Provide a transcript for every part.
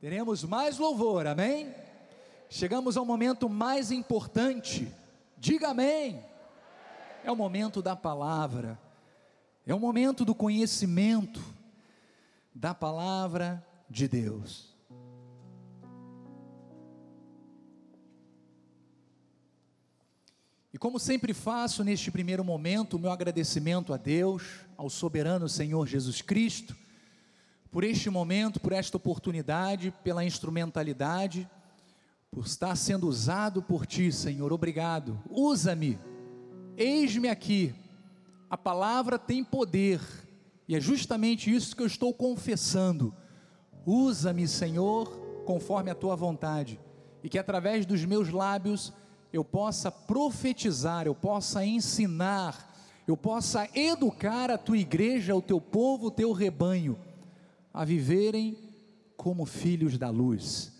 Teremos mais louvor, amém? Chegamos ao momento mais importante, diga amém. É o momento da palavra, é o momento do conhecimento da palavra de Deus. E como sempre faço neste primeiro momento, o meu agradecimento a Deus, ao soberano Senhor Jesus Cristo, por este momento, por esta oportunidade, pela instrumentalidade, por estar sendo usado por Ti, Senhor. Obrigado. Usa-me, eis-me aqui. A palavra tem poder, e é justamente isso que eu estou confessando. Usa-me, Senhor, conforme a Tua vontade, e que através dos meus lábios eu possa profetizar, eu possa ensinar, eu possa educar a tua igreja, o teu povo, o teu rebanho a viverem como filhos da luz.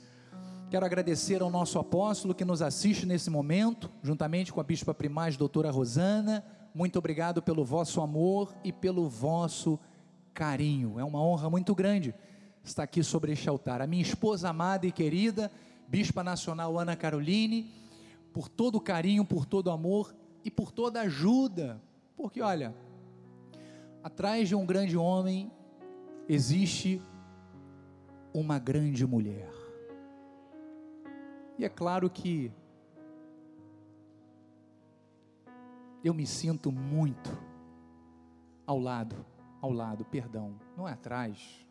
Quero agradecer ao nosso apóstolo que nos assiste nesse momento, juntamente com a bispa primaz, doutora Rosana. Muito obrigado pelo vosso amor e pelo vosso carinho. É uma honra muito grande estar aqui sobre este altar. A minha esposa amada e querida, bispa nacional Ana Caroline, por todo o carinho, por todo o amor e por toda a ajuda. Porque olha, atrás de um grande homem existe uma grande mulher. E é claro que eu me sinto muito ao lado, ao lado, perdão, não é atrás.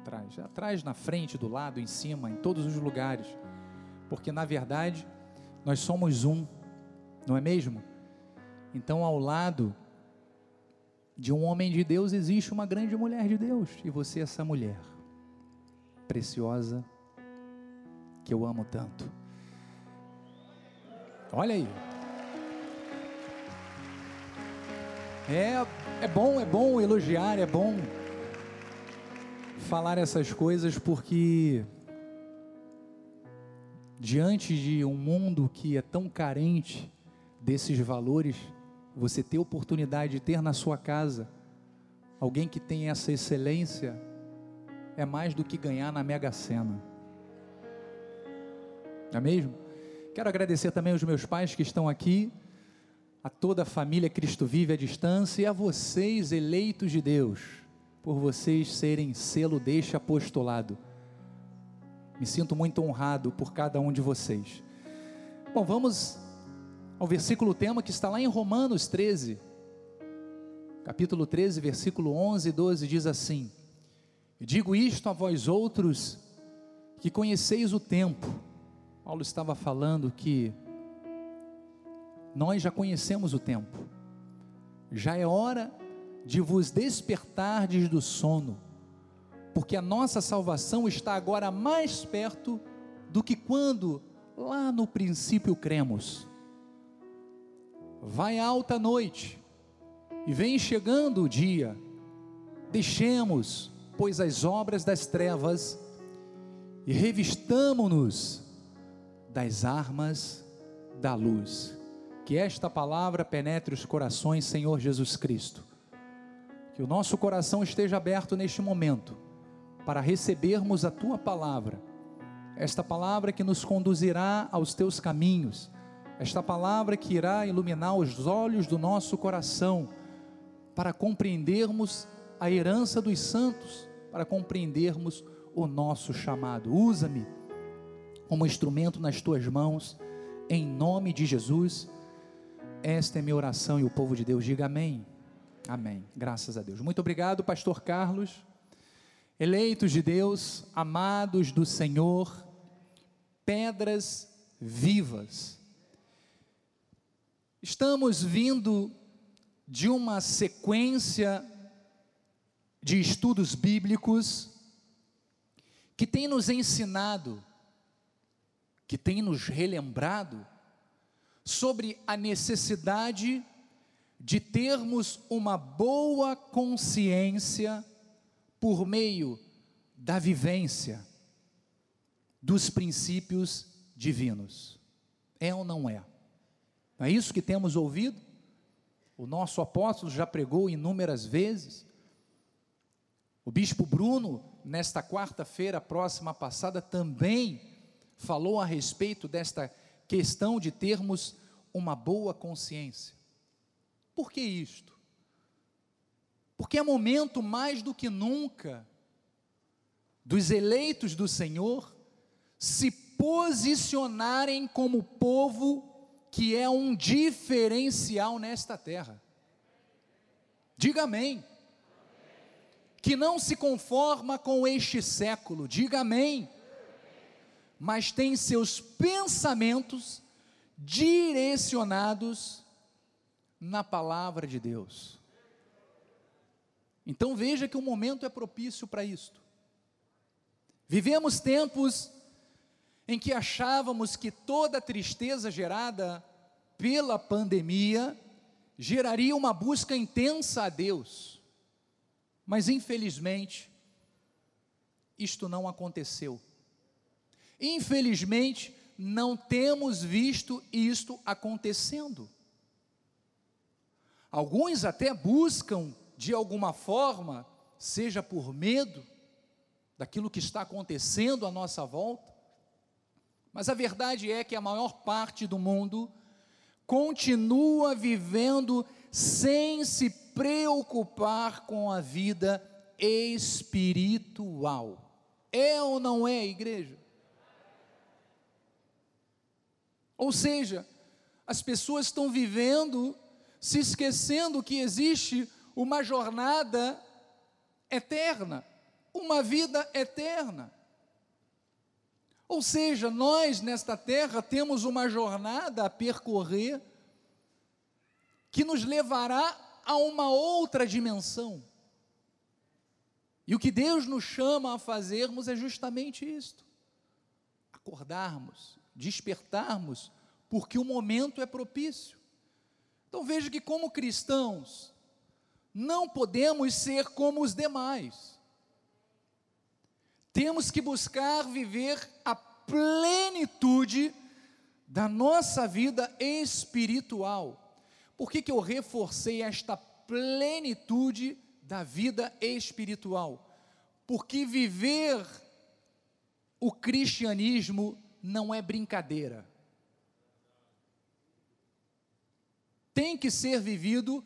Atrás, é atrás, na frente, do lado, em cima, em todos os lugares. Porque na verdade, nós somos um, não é mesmo? Então, ao lado de um homem de Deus existe uma grande mulher de Deus, e você é essa mulher preciosa que eu amo tanto. Olha aí. É, é bom, é bom elogiar, é bom falar essas coisas porque diante de um mundo que é tão carente desses valores, você ter oportunidade de ter na sua casa alguém que tem essa excelência é mais do que ganhar na Mega Sena. Não é mesmo? Quero agradecer também aos meus pais que estão aqui, a toda a família Cristo Vive à distância e a vocês, eleitos de Deus, por vocês serem selo deste apostolado. Me sinto muito honrado por cada um de vocês. Bom, vamos ao versículo tema que está lá em Romanos 13, capítulo 13, versículo 11 e 12, diz assim: Digo isto a vós outros que conheceis o tempo. Paulo estava falando que nós já conhecemos o tempo, já é hora de vos despertardes do sono, porque a nossa salvação está agora mais perto do que quando lá no princípio cremos. Vai alta noite e vem chegando o dia. Deixemos, pois, as obras das trevas e revistamo-nos das armas da luz. Que esta palavra penetre os corações, Senhor Jesus Cristo. Que o nosso coração esteja aberto neste momento para recebermos a tua palavra. Esta palavra que nos conduzirá aos teus caminhos esta palavra que irá iluminar os olhos do nosso coração, para compreendermos a herança dos santos, para compreendermos o nosso chamado. Usa-me como instrumento nas tuas mãos, em nome de Jesus. Esta é minha oração e o povo de Deus diga amém. Amém. Graças a Deus. Muito obrigado, pastor Carlos. Eleitos de Deus, amados do Senhor, pedras vivas Estamos vindo de uma sequência de estudos bíblicos que tem nos ensinado, que tem nos relembrado sobre a necessidade de termos uma boa consciência por meio da vivência dos princípios divinos. É ou não é? Não é isso que temos ouvido? O nosso apóstolo já pregou inúmeras vezes. O bispo Bruno nesta quarta-feira próxima passada, também falou a respeito desta questão de termos uma boa consciência. Por que isto? Porque é momento mais do que nunca dos eleitos do Senhor se posicionarem como povo que é um diferencial nesta terra. Diga amém. Que não se conforma com este século, diga amém. Mas tem seus pensamentos direcionados na palavra de Deus. Então veja que o momento é propício para isto. Vivemos tempos em que achávamos que toda a tristeza gerada pela pandemia geraria uma busca intensa a Deus. Mas infelizmente, isto não aconteceu. Infelizmente, não temos visto isto acontecendo. Alguns até buscam, de alguma forma, seja por medo daquilo que está acontecendo à nossa volta, mas a verdade é que a maior parte do mundo continua vivendo sem se preocupar com a vida espiritual. É ou não é, igreja? Ou seja, as pessoas estão vivendo se esquecendo que existe uma jornada eterna, uma vida eterna. Ou seja, nós nesta terra temos uma jornada a percorrer que nos levará a uma outra dimensão. E o que Deus nos chama a fazermos é justamente isto: acordarmos, despertarmos, porque o momento é propício. Então veja que, como cristãos, não podemos ser como os demais. Temos que buscar viver a plenitude da nossa vida espiritual. Por que, que eu reforcei esta plenitude da vida espiritual? Porque viver o cristianismo não é brincadeira. Tem que ser vivido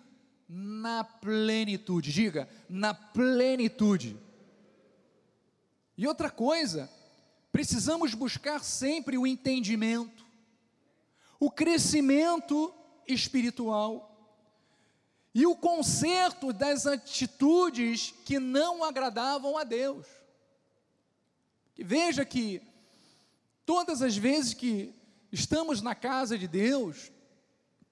na plenitude. Diga, na plenitude. E outra coisa, precisamos buscar sempre o entendimento, o crescimento espiritual e o conserto das atitudes que não agradavam a Deus. veja que todas as vezes que estamos na casa de Deus,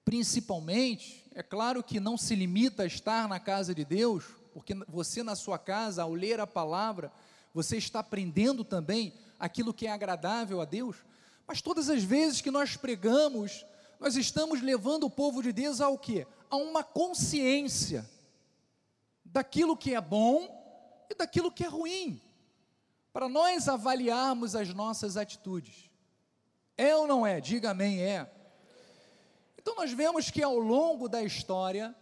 principalmente, é claro que não se limita a estar na casa de Deus, porque você na sua casa, ao ler a palavra, você está aprendendo também aquilo que é agradável a Deus? Mas todas as vezes que nós pregamos, nós estamos levando o povo de Deus ao quê? A uma consciência daquilo que é bom e daquilo que é ruim, para nós avaliarmos as nossas atitudes. É ou não é? Diga amém, é. Então nós vemos que ao longo da história,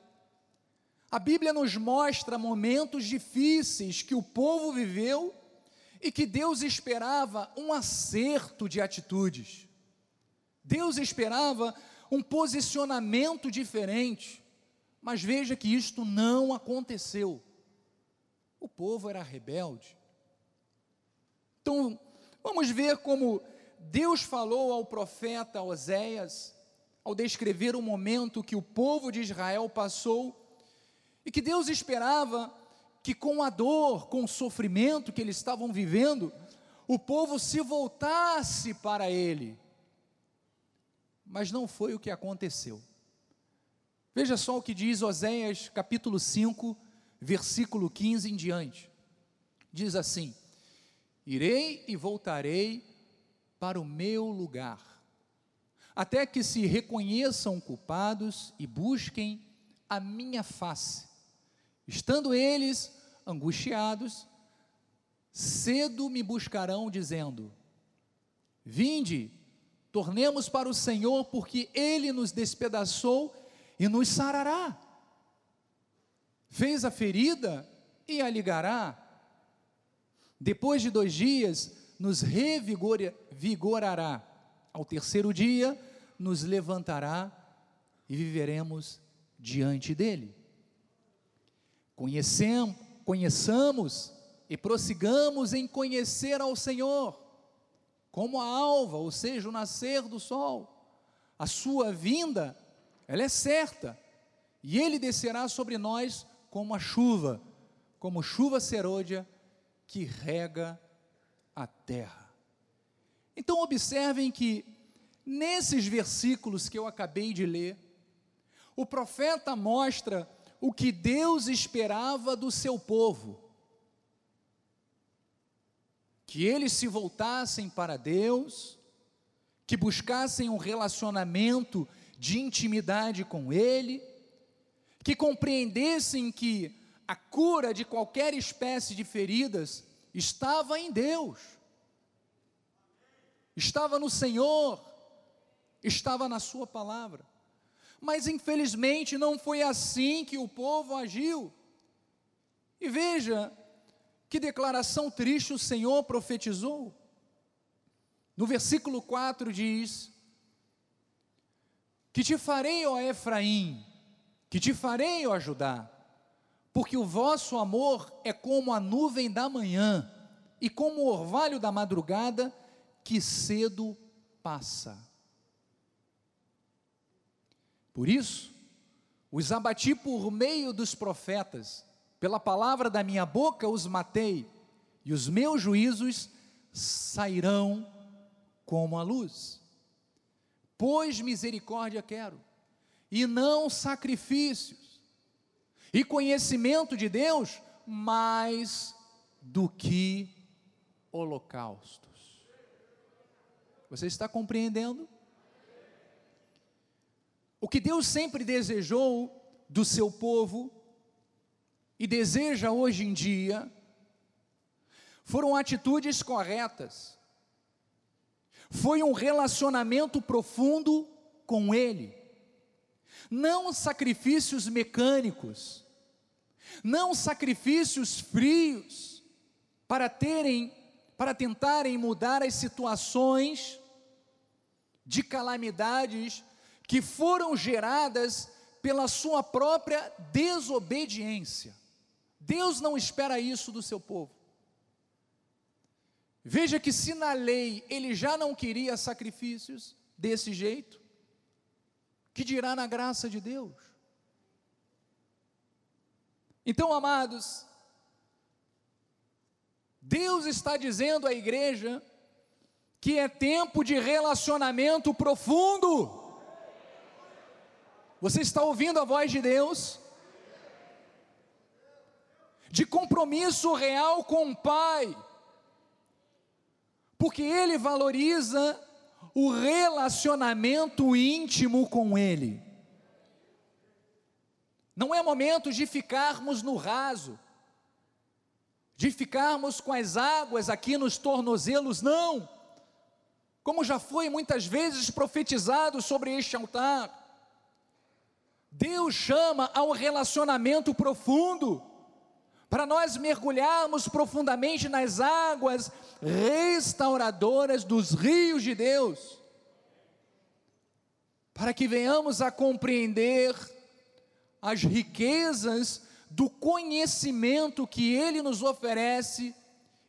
a Bíblia nos mostra momentos difíceis que o povo viveu e que Deus esperava um acerto de atitudes. Deus esperava um posicionamento diferente. Mas veja que isto não aconteceu. O povo era rebelde. Então, vamos ver como Deus falou ao profeta Oséias, ao descrever o momento que o povo de Israel passou, e que Deus esperava que com a dor, com o sofrimento que eles estavam vivendo, o povo se voltasse para ele. Mas não foi o que aconteceu. Veja só o que diz Oséias capítulo 5, versículo 15 em diante. Diz assim: Irei e voltarei para o meu lugar, até que se reconheçam culpados e busquem a minha face. Estando eles angustiados, cedo me buscarão, dizendo: Vinde, tornemos para o Senhor, porque Ele nos despedaçou e nos sarará. Fez a ferida e a ligará. Depois de dois dias, nos revigorará. Ao terceiro dia, nos levantará e viveremos diante dele. Conhecemos, conheçamos e prossigamos em conhecer ao Senhor, como a alva, ou seja, o nascer do sol. A sua vinda, ela é certa, e ele descerá sobre nós como a chuva, como chuva serôdia que rega a terra. Então, observem que nesses versículos que eu acabei de ler, o profeta mostra o que Deus esperava do seu povo. Que eles se voltassem para Deus, que buscassem um relacionamento de intimidade com Ele, que compreendessem que a cura de qualquer espécie de feridas estava em Deus, estava no Senhor, estava na Sua palavra. Mas infelizmente não foi assim que o povo agiu. E veja que declaração triste o Senhor profetizou. No versículo 4 diz: Que te farei, ó Efraim, que te farei, ó Judá, porque o vosso amor é como a nuvem da manhã e como o orvalho da madrugada que cedo passa. Por isso, os abati por meio dos profetas, pela palavra da minha boca os matei, e os meus juízos sairão como a luz. Pois misericórdia quero, e não sacrifícios, e conhecimento de Deus mais do que holocaustos. Você está compreendendo? O que Deus sempre desejou do seu povo e deseja hoje em dia foram atitudes corretas, foi um relacionamento profundo com Ele, não sacrifícios mecânicos, não sacrifícios frios para terem, para tentarem mudar as situações de calamidades que foram geradas pela sua própria desobediência. Deus não espera isso do seu povo. Veja que se na lei ele já não queria sacrifícios desse jeito, que dirá na graça de Deus? Então, amados, Deus está dizendo à igreja que é tempo de relacionamento profundo. Você está ouvindo a voz de Deus? De compromisso real com o Pai, porque Ele valoriza o relacionamento íntimo com Ele. Não é momento de ficarmos no raso, de ficarmos com as águas aqui nos tornozelos, não. Como já foi muitas vezes profetizado sobre este altar, Deus chama a um relacionamento profundo, para nós mergulharmos profundamente nas águas restauradoras dos rios de Deus, para que venhamos a compreender as riquezas do conhecimento que Ele nos oferece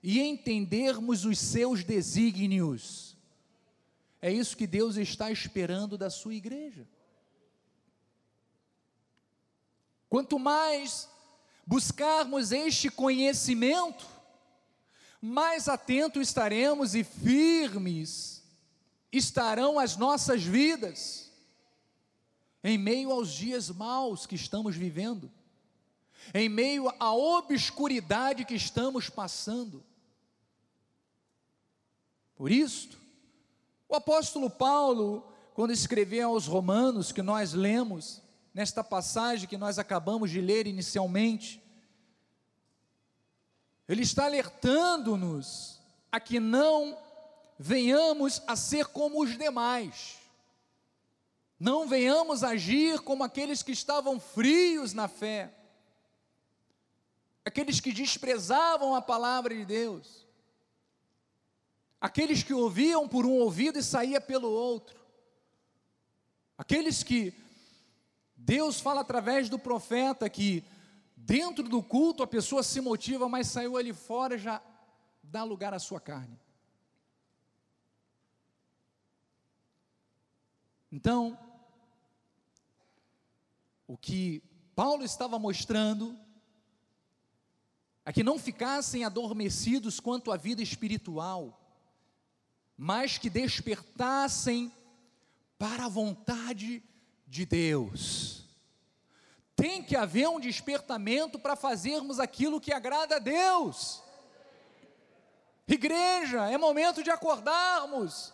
e entendermos os seus desígnios. É isso que Deus está esperando da sua igreja. Quanto mais buscarmos este conhecimento, mais atentos estaremos e firmes estarão as nossas vidas, em meio aos dias maus que estamos vivendo, em meio à obscuridade que estamos passando. Por isso, o apóstolo Paulo, quando escreveu aos Romanos, que nós lemos, nesta passagem que nós acabamos de ler inicialmente, ele está alertando-nos a que não venhamos a ser como os demais, não venhamos agir como aqueles que estavam frios na fé, aqueles que desprezavam a palavra de Deus, aqueles que ouviam por um ouvido e saía pelo outro, aqueles que Deus fala através do profeta que dentro do culto a pessoa se motiva, mas saiu ali fora já dá lugar à sua carne. Então, o que Paulo estava mostrando é que não ficassem adormecidos quanto à vida espiritual, mas que despertassem para a vontade de Deus. Tem que haver um despertamento para fazermos aquilo que agrada a Deus. Igreja, é momento de acordarmos.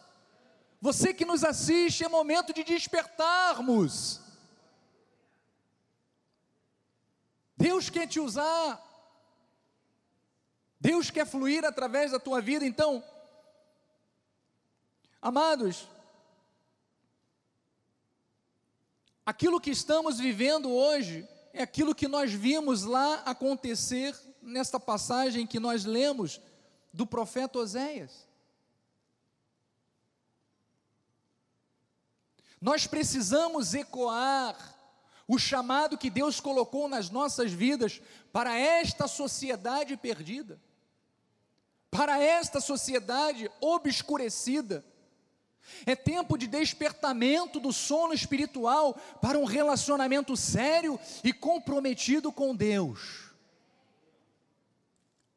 Você que nos assiste, é momento de despertarmos. Deus quer te usar. Deus quer fluir através da tua vida, então, amados, aquilo que estamos vivendo hoje é aquilo que nós vimos lá acontecer nesta passagem que nós lemos do profeta Oséias. Nós precisamos ecoar o chamado que Deus colocou nas nossas vidas para esta sociedade perdida, para esta sociedade obscurecida. É tempo de despertamento do sono espiritual para um relacionamento sério e comprometido com Deus.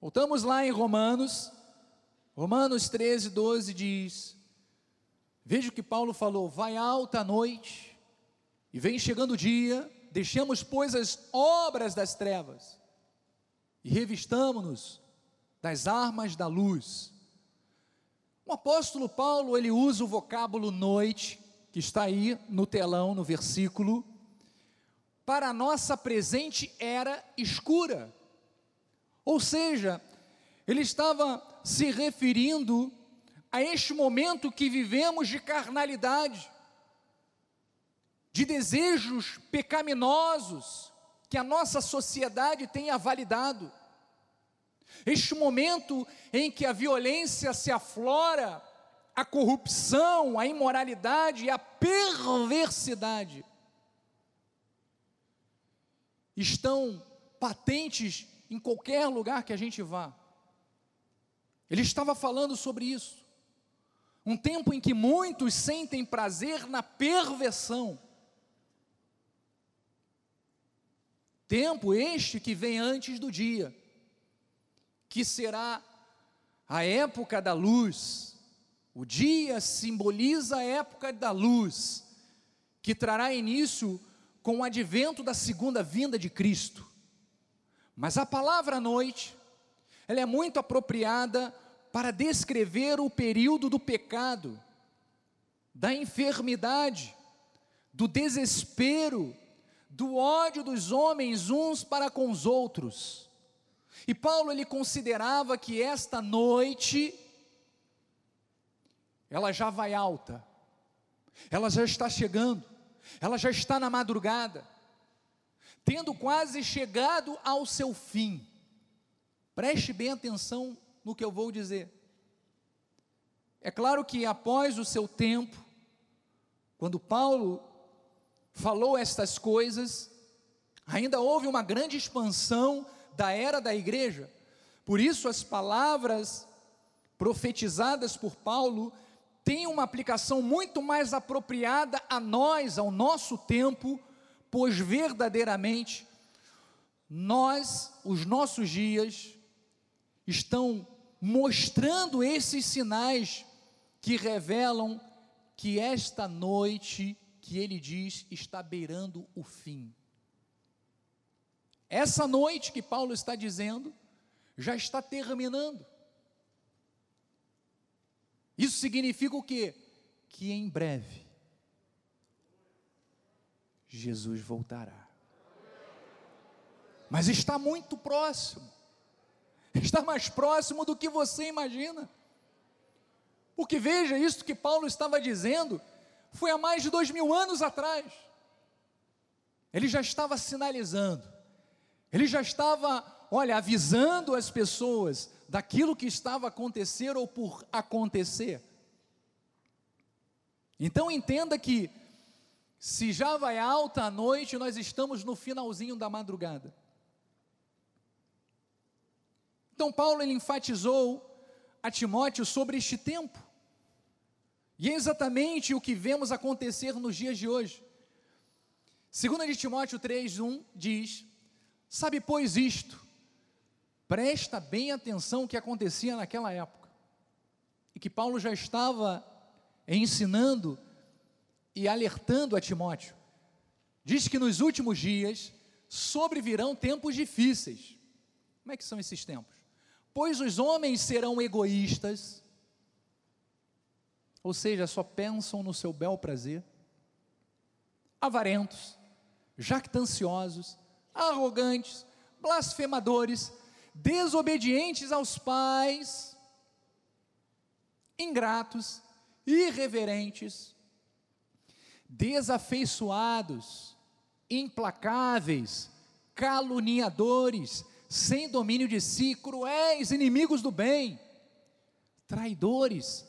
Voltamos lá em Romanos, Romanos 13, 12 diz: Veja o que Paulo falou: vai alta a noite, e vem chegando o dia, deixemos, pois, as obras das trevas, e revistamos-nos das armas da luz. O apóstolo Paulo, ele usa o vocábulo noite, que está aí no telão, no versículo, para a nossa presente era escura. Ou seja, ele estava se referindo a este momento que vivemos de carnalidade, de desejos pecaminosos que a nossa sociedade tem validado. Este momento em que a violência se aflora, a corrupção, a imoralidade e a perversidade estão patentes em qualquer lugar que a gente vá. Ele estava falando sobre isso. Um tempo em que muitos sentem prazer na perversão. Tempo este que vem antes do dia, que será a época da luz. O dia simboliza a época da luz, que trará início com o advento da segunda vinda de Cristo. Mas a palavra noite, ela é muito apropriada para descrever o período do pecado, da enfermidade, do desespero, do ódio dos homens uns para com os outros. E Paulo ele considerava que esta noite ela já vai alta. Ela já está chegando. Ela já está na madrugada tendo quase chegado ao seu fim. Preste bem atenção no que eu vou dizer. É claro que após o seu tempo, quando Paulo falou estas coisas, ainda houve uma grande expansão da era da igreja. Por isso, as palavras profetizadas por Paulo têm uma aplicação muito mais apropriada a nós, ao nosso tempo, pois verdadeiramente nós, os nossos dias, estão mostrando esses sinais que revelam que esta noite, que ele diz, está beirando o fim. Essa noite que Paulo está dizendo, já está terminando. Isso significa o quê? Que em breve Jesus voltará. Mas está muito próximo, está mais próximo do que você imagina. Porque veja, isso que Paulo estava dizendo foi há mais de dois mil anos atrás. Ele já estava sinalizando, ele já estava olha, avisando as pessoas daquilo que estava a acontecer ou por acontecer. Então entenda que se já vai alta a noite, nós estamos no finalzinho da madrugada. Então Paulo ele enfatizou a Timóteo sobre este tempo. E é exatamente o que vemos acontecer nos dias de hoje. Segunda de Timóteo 3:1 diz: Sabe pois isto, presta bem atenção o que acontecia naquela época. E que Paulo já estava ensinando e alertando a Timóteo. Diz que nos últimos dias sobrevirão tempos difíceis. Como é que são esses tempos? Pois os homens serão egoístas, ou seja, só pensam no seu bel prazer, avarentos, jactanciosos, arrogantes, blasfemadores, desobedientes aos pais, ingratos, irreverentes, desafeiçoados, implacáveis, caluniadores, sem domínio de si, cruéis, inimigos do bem, traidores,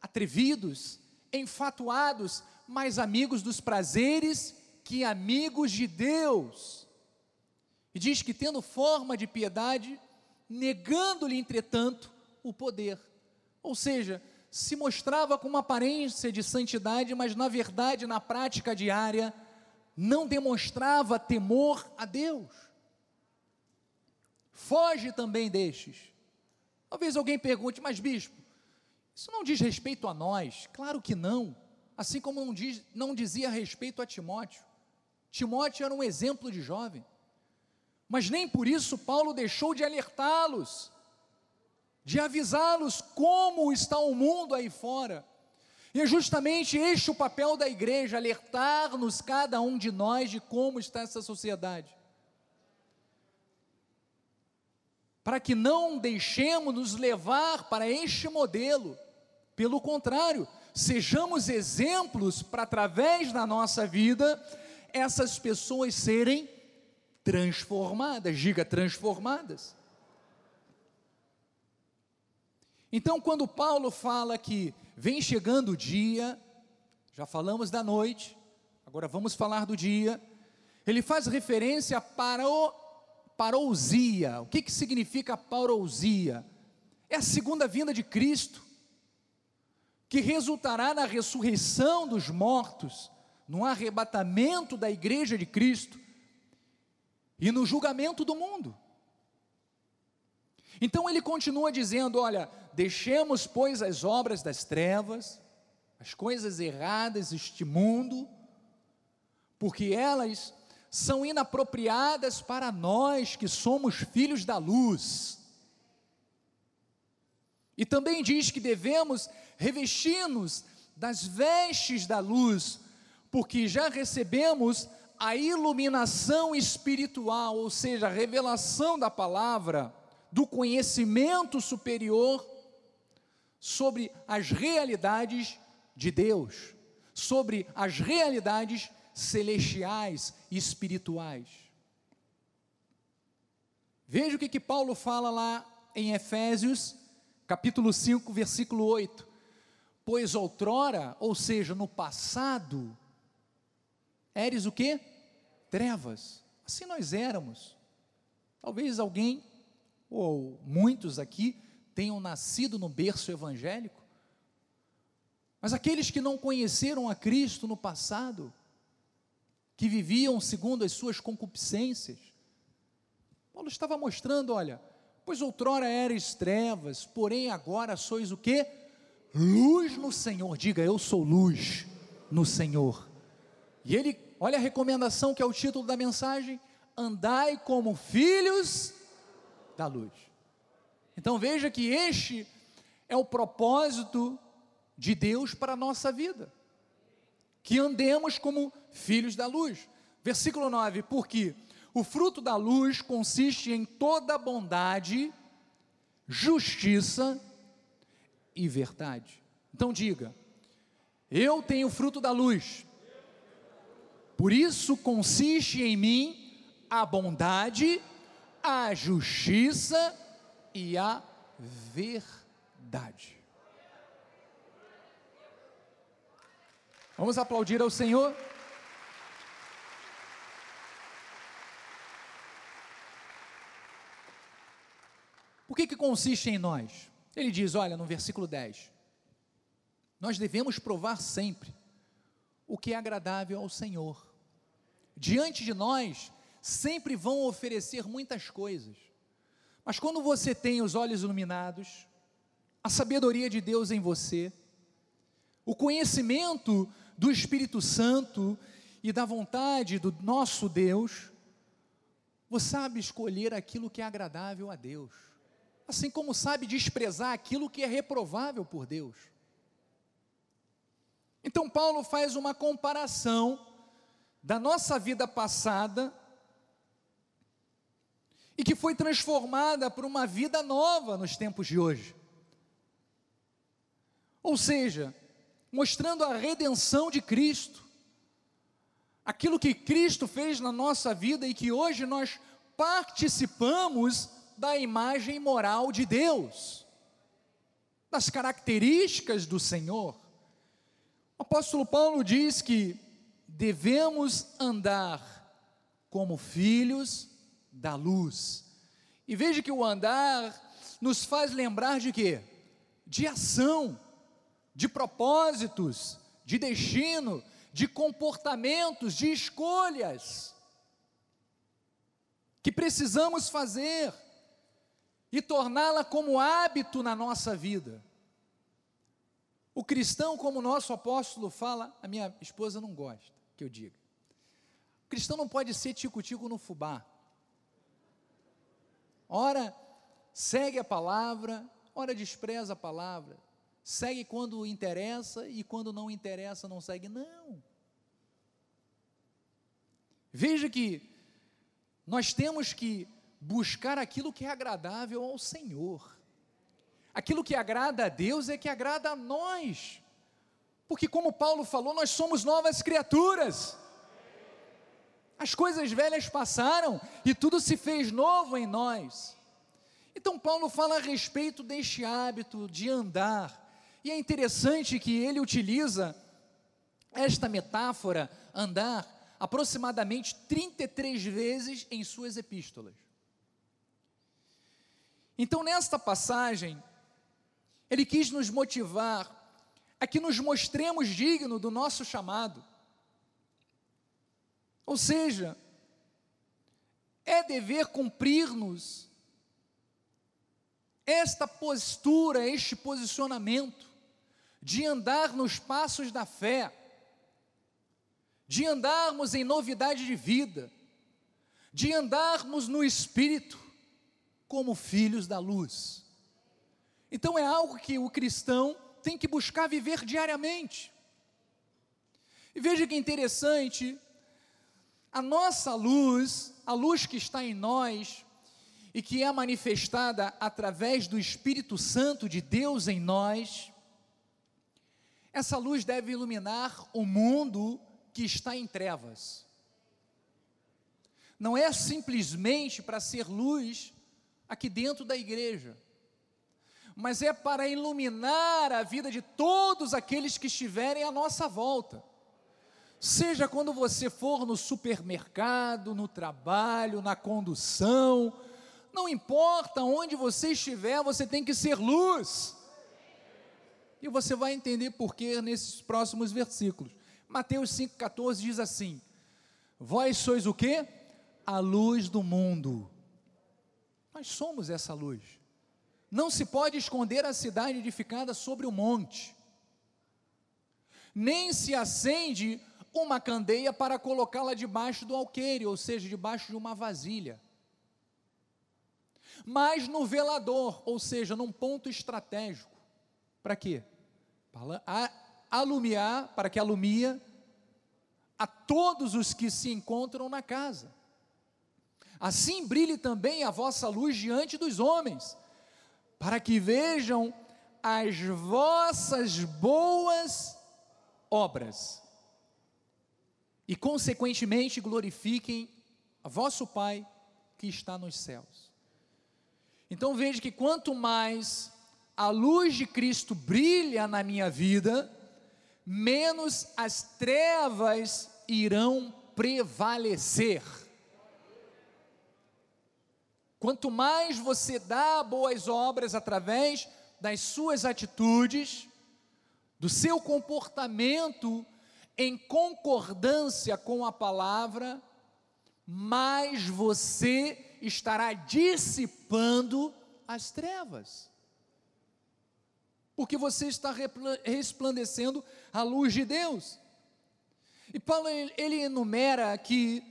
atrevidos, enfatuados, mais amigos dos prazeres que amigos de Deus. E diz que, tendo forma de piedade, negando-lhe, entretanto, o poder. Ou seja, se mostrava com uma aparência de santidade, mas na verdade, na prática diária, não demonstrava temor a Deus. Foge também destes. Talvez alguém pergunte, mas bispo, isso não diz respeito a nós? Claro que não. Assim como não, diz, não dizia respeito a Timóteo. Timóteo era um exemplo de jovem. Mas nem por isso Paulo deixou de alertá-los, de avisá-los como está o mundo aí fora. E é justamente este o papel da igreja, alertar-nos, cada um de nós, de como está essa sociedade. Para que não deixemos nos levar para este modelo, pelo contrário, sejamos exemplos para, através da nossa vida, essas pessoas serem transformadas, diga transformadas. Então, quando Paulo fala que vem chegando o dia, já falamos da noite, agora vamos falar do dia, ele faz referência para o parousia. O que, que significa parousia? É a segunda vinda de Cristo, que resultará na ressurreição dos mortos, no arrebatamento da igreja de Cristo e no julgamento do mundo. Então ele continua dizendo: olha, deixemos, pois, as obras das trevas, as coisas erradas deste mundo, porque elas são inapropriadas para nós que somos filhos da luz. E também diz que devemos revestir-nos das vestes da luz, porque já recebemos a iluminação espiritual, ou seja, a revelação da palavra, do conhecimento superior sobre as realidades de Deus, sobre as realidades celestiais e espirituais. Veja o que, que Paulo fala lá em Efésios, capítulo 5, versículo 8. Pois outrora, ou seja, no passado, Eres o que? Trevas. Assim nós éramos. Talvez alguém, ou muitos aqui, tenham nascido no berço evangélico, mas aqueles que não conheceram a Cristo no passado, que viviam segundo as suas concupiscências, Paulo estava mostrando, olha, pois outrora eres trevas, porém agora sois o que? Luz no Senhor. Diga, eu sou luz no Senhor. E ele olha a recomendação que é o título da mensagem: andai como filhos da luz. Então veja que este é o propósito de Deus para a nossa vida. Que andemos como filhos da luz. Versículo 9: Porque o fruto da luz consiste em toda bondade, justiça e verdade. Então diga: Eu tenho fruto da luz. Por isso consiste em mim a bondade, a justiça e a verdade. Vamos aplaudir ao Senhor. O que, que consiste em nós? Ele diz, olha, no versículo 10: Nós devemos provar sempre o que é agradável ao Senhor. Diante de nós, sempre vão oferecer muitas coisas, mas quando você tem os olhos iluminados, a sabedoria de Deus em você, o conhecimento do Espírito Santo e da vontade do nosso Deus, você sabe escolher aquilo que é agradável a Deus, assim como sabe desprezar aquilo que é reprovável por Deus. Então, Paulo faz uma comparação da nossa vida passada e que foi transformada por uma vida nova nos tempos de hoje. Ou seja, mostrando a redenção de Cristo, aquilo que Cristo fez na nossa vida e que hoje nós participamos da imagem moral de Deus, das características do Senhor. O apóstolo Paulo diz que devemos andar como filhos da luz. E veja que o andar nos faz lembrar de quê? De ação de propósitos, de destino, de comportamentos, de escolhas que precisamos fazer e torná-la como hábito na nossa vida. O cristão, como o nosso apóstolo fala, a minha esposa não gosta que eu diga. O cristão não pode ser tico-tico no fubá. Ora segue a palavra, ora despreza a palavra segue quando interessa e quando não interessa não segue. Não. Veja que nós temos que buscar aquilo que é agradável ao Senhor. Aquilo que agrada a Deus é que agrada a nós. Porque, como Paulo falou, nós somos novas criaturas. As coisas velhas passaram e tudo se fez novo em nós. Então, Paulo fala a respeito deste hábito de andar e é interessante que ele utiliza esta metáfora, andar, aproximadamente 33 vezes em suas epístolas. Então, nesta passagem, ele quis nos motivar a que nos mostremos dignos do nosso chamado. Ou seja, é dever cumprir-nos esta postura, este posicionamento de andar nos passos da fé, de andarmos em novidade de vida, de andarmos no Espírito, como filhos da luz. Então é algo que o cristão tem que buscar viver diariamente. E veja que interessante, a nossa luz, a luz que está em nós e que é manifestada através do Espírito Santo de Deus em nós, essa luz deve iluminar o mundo que está em trevas. Não é simplesmente para ser luz aqui dentro da igreja, mas é para iluminar a vida de todos aqueles que estiverem à nossa volta. Seja quando você for no supermercado, no trabalho, na condução, não importa onde você estiver, você tem que ser luz. E você vai entender por que nesses próximos versículos. Mateus 5,14 diz assim: Vós sois o que? A luz do mundo. Nós somos essa luz. Não se pode esconder a cidade edificada sobre o monte, nem se acende uma candeia para colocá-la debaixo do alqueire, ou seja, debaixo de uma vasilha, mas no velador, ou seja, num ponto estratégico. Para quê? Para alumiar, para que alumia a todos os que se encontram na casa. Assim brilhe também a vossa luz diante dos homens, para que vejam as vossas boas obras e, consequentemente, glorifiquem a vosso Pai que está nos céus. Então veja que quanto mais a luz de Cristo brilha na minha vida, menos as trevas irão prevalecer. Quanto mais você dá boas obras através das suas atitudes, do seu comportamento em concordância com a palavra, mais você estará dissipando as trevas. Porque você está resplandecendo a luz de Deus. E Paulo ele enumera aqui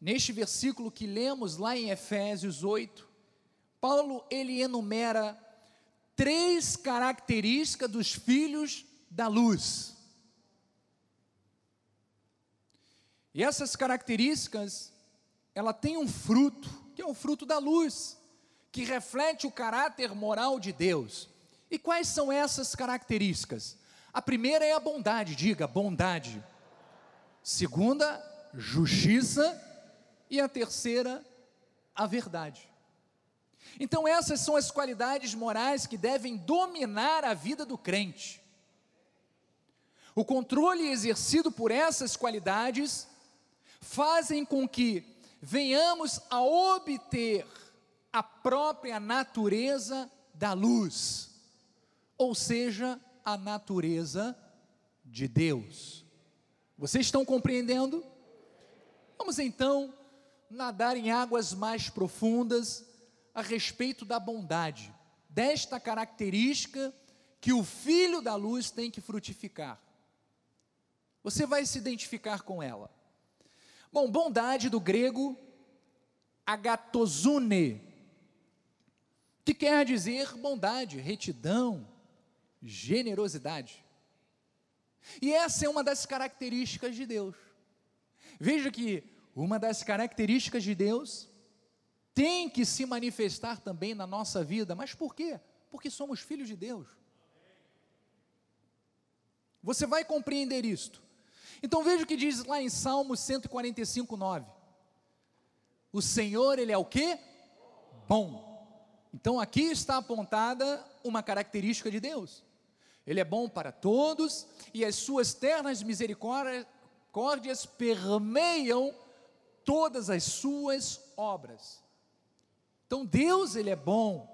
neste versículo que lemos lá em Efésios 8, Paulo ele enumera três características dos filhos da luz. E essas características, ela tem um fruto, que é o fruto da luz, que reflete o caráter moral de Deus. E quais são essas características? A primeira é a bondade, diga bondade. Segunda, justiça e a terceira, a verdade. Então, essas são as qualidades morais que devem dominar a vida do crente. O controle exercido por essas qualidades fazem com que venhamos a obter a própria natureza da luz, ou seja, a natureza de Deus. Vocês estão compreendendo? Vamos então nadar em águas mais profundas a respeito da bondade, desta característica que o filho da luz tem que frutificar. Você vai se identificar com ela. Bom, bondade do grego agatozune, que quer dizer bondade, retidão, generosidade. E essa é uma das características de Deus. Veja que uma das características de Deus tem que se manifestar também na nossa vida, mas por quê? Porque somos filhos de Deus. Você vai compreender isto. Então veja o que diz lá em Salmo 145, 9. O Senhor, Ele é o que? Bom. Então aqui está apontada uma característica de Deus. Ele é bom para todos e as suas ternas misericórdias permeiam todas as suas obras. Então Deus ele é bom.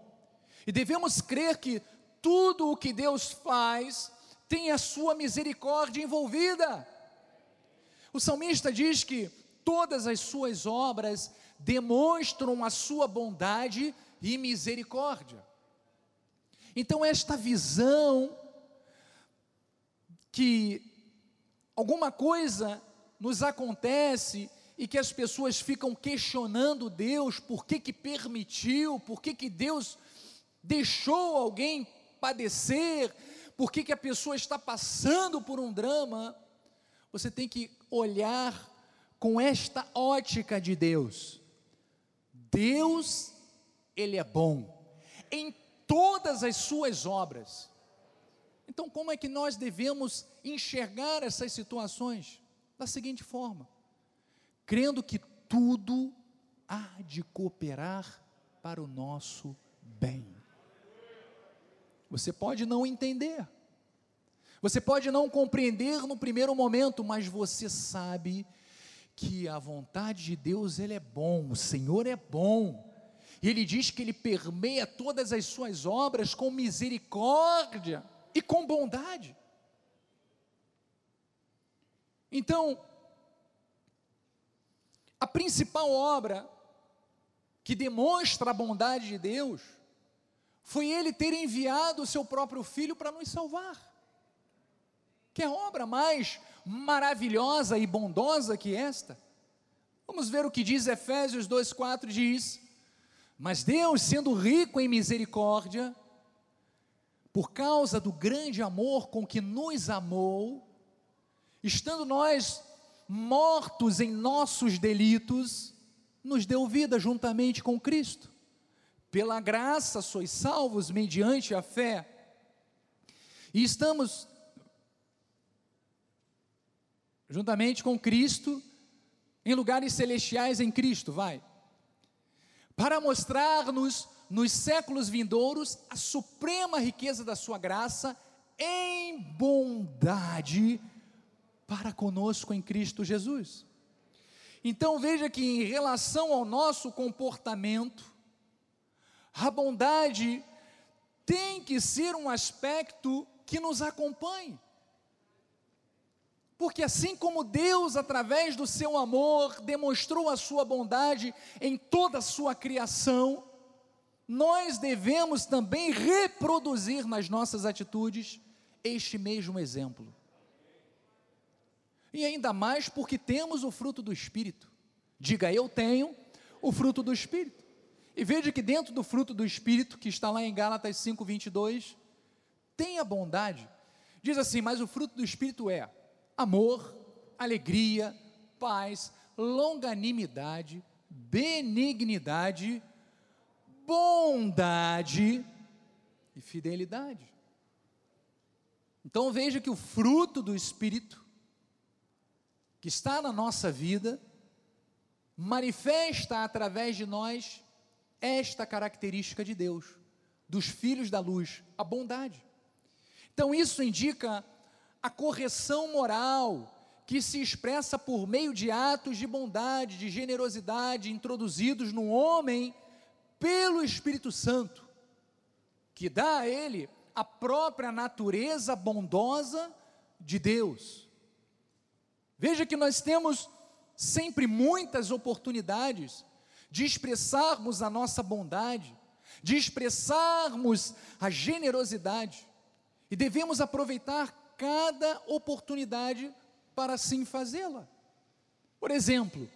E devemos crer que tudo o que Deus faz tem a sua misericórdia envolvida. O salmista diz que todas as suas obras demonstram a sua bondade e misericórdia. Então, esta visão que alguma coisa nos acontece e que as pessoas ficam questionando Deus, por que que permitiu, por que que Deus deixou alguém padecer, por que que a pessoa está passando por um drama, você tem que olhar com esta ótica de Deus. Deus, Ele é bom em todas as suas obras. Então, como é que nós devemos enxergar essas situações? Da seguinte forma: crendo que tudo há de cooperar para o nosso bem. Você pode não entender, você pode não compreender no primeiro momento, mas você sabe que a vontade de Deus ele é bom, o Senhor é bom. E ele diz que ele permeia todas as suas obras com misericórdia e com bondade. Então, a principal obra que demonstra a bondade de Deus foi ele ter enviado o seu próprio filho para nos salvar. Que é obra mais maravilhosa e bondosa que esta? Vamos ver o que diz Efésios 2:4 diz: Mas Deus, sendo rico em misericórdia, por causa do grande amor com que nos amou, estando nós mortos em nossos delitos, nos deu vida juntamente com Cristo. Pela graça sois salvos mediante a fé. E estamos juntamente com Cristo em lugares celestiais em Cristo, vai. para mostrar-nos nos séculos vindouros a suprema riqueza da sua graça em bondade para conosco em Cristo Jesus. Então veja que em relação ao nosso comportamento, a bondade tem que ser um aspecto que nos acompanhe. Porque assim como Deus, através do seu amor, demonstrou a sua bondade em toda a sua criação, nós devemos também reproduzir nas nossas atitudes este mesmo exemplo. E ainda mais porque temos o fruto do Espírito. Diga, eu tenho o fruto do Espírito. E veja que dentro do fruto do Espírito, que está lá em Gálatas 5, 22, tem a bondade. Diz assim: Mas o fruto do Espírito é amor, alegria, paz, longanimidade, benignidade, bondade e fidelidade. Então veja que o fruto do Espírito, que está na nossa vida, manifesta através de nós esta característica de Deus, dos filhos da luz, a bondade. Então isso indica a correção moral que se expressa por meio de atos de bondade, de generosidade introduzidos no homem pelo Espírito Santo, que dá a ele a própria natureza bondosa de Deus. Veja que nós temos sempre muitas oportunidades de expressarmos a nossa bondade, de expressarmos a generosidade, e devemos aproveitar cada oportunidade para assim fazê-la. Por exemplo,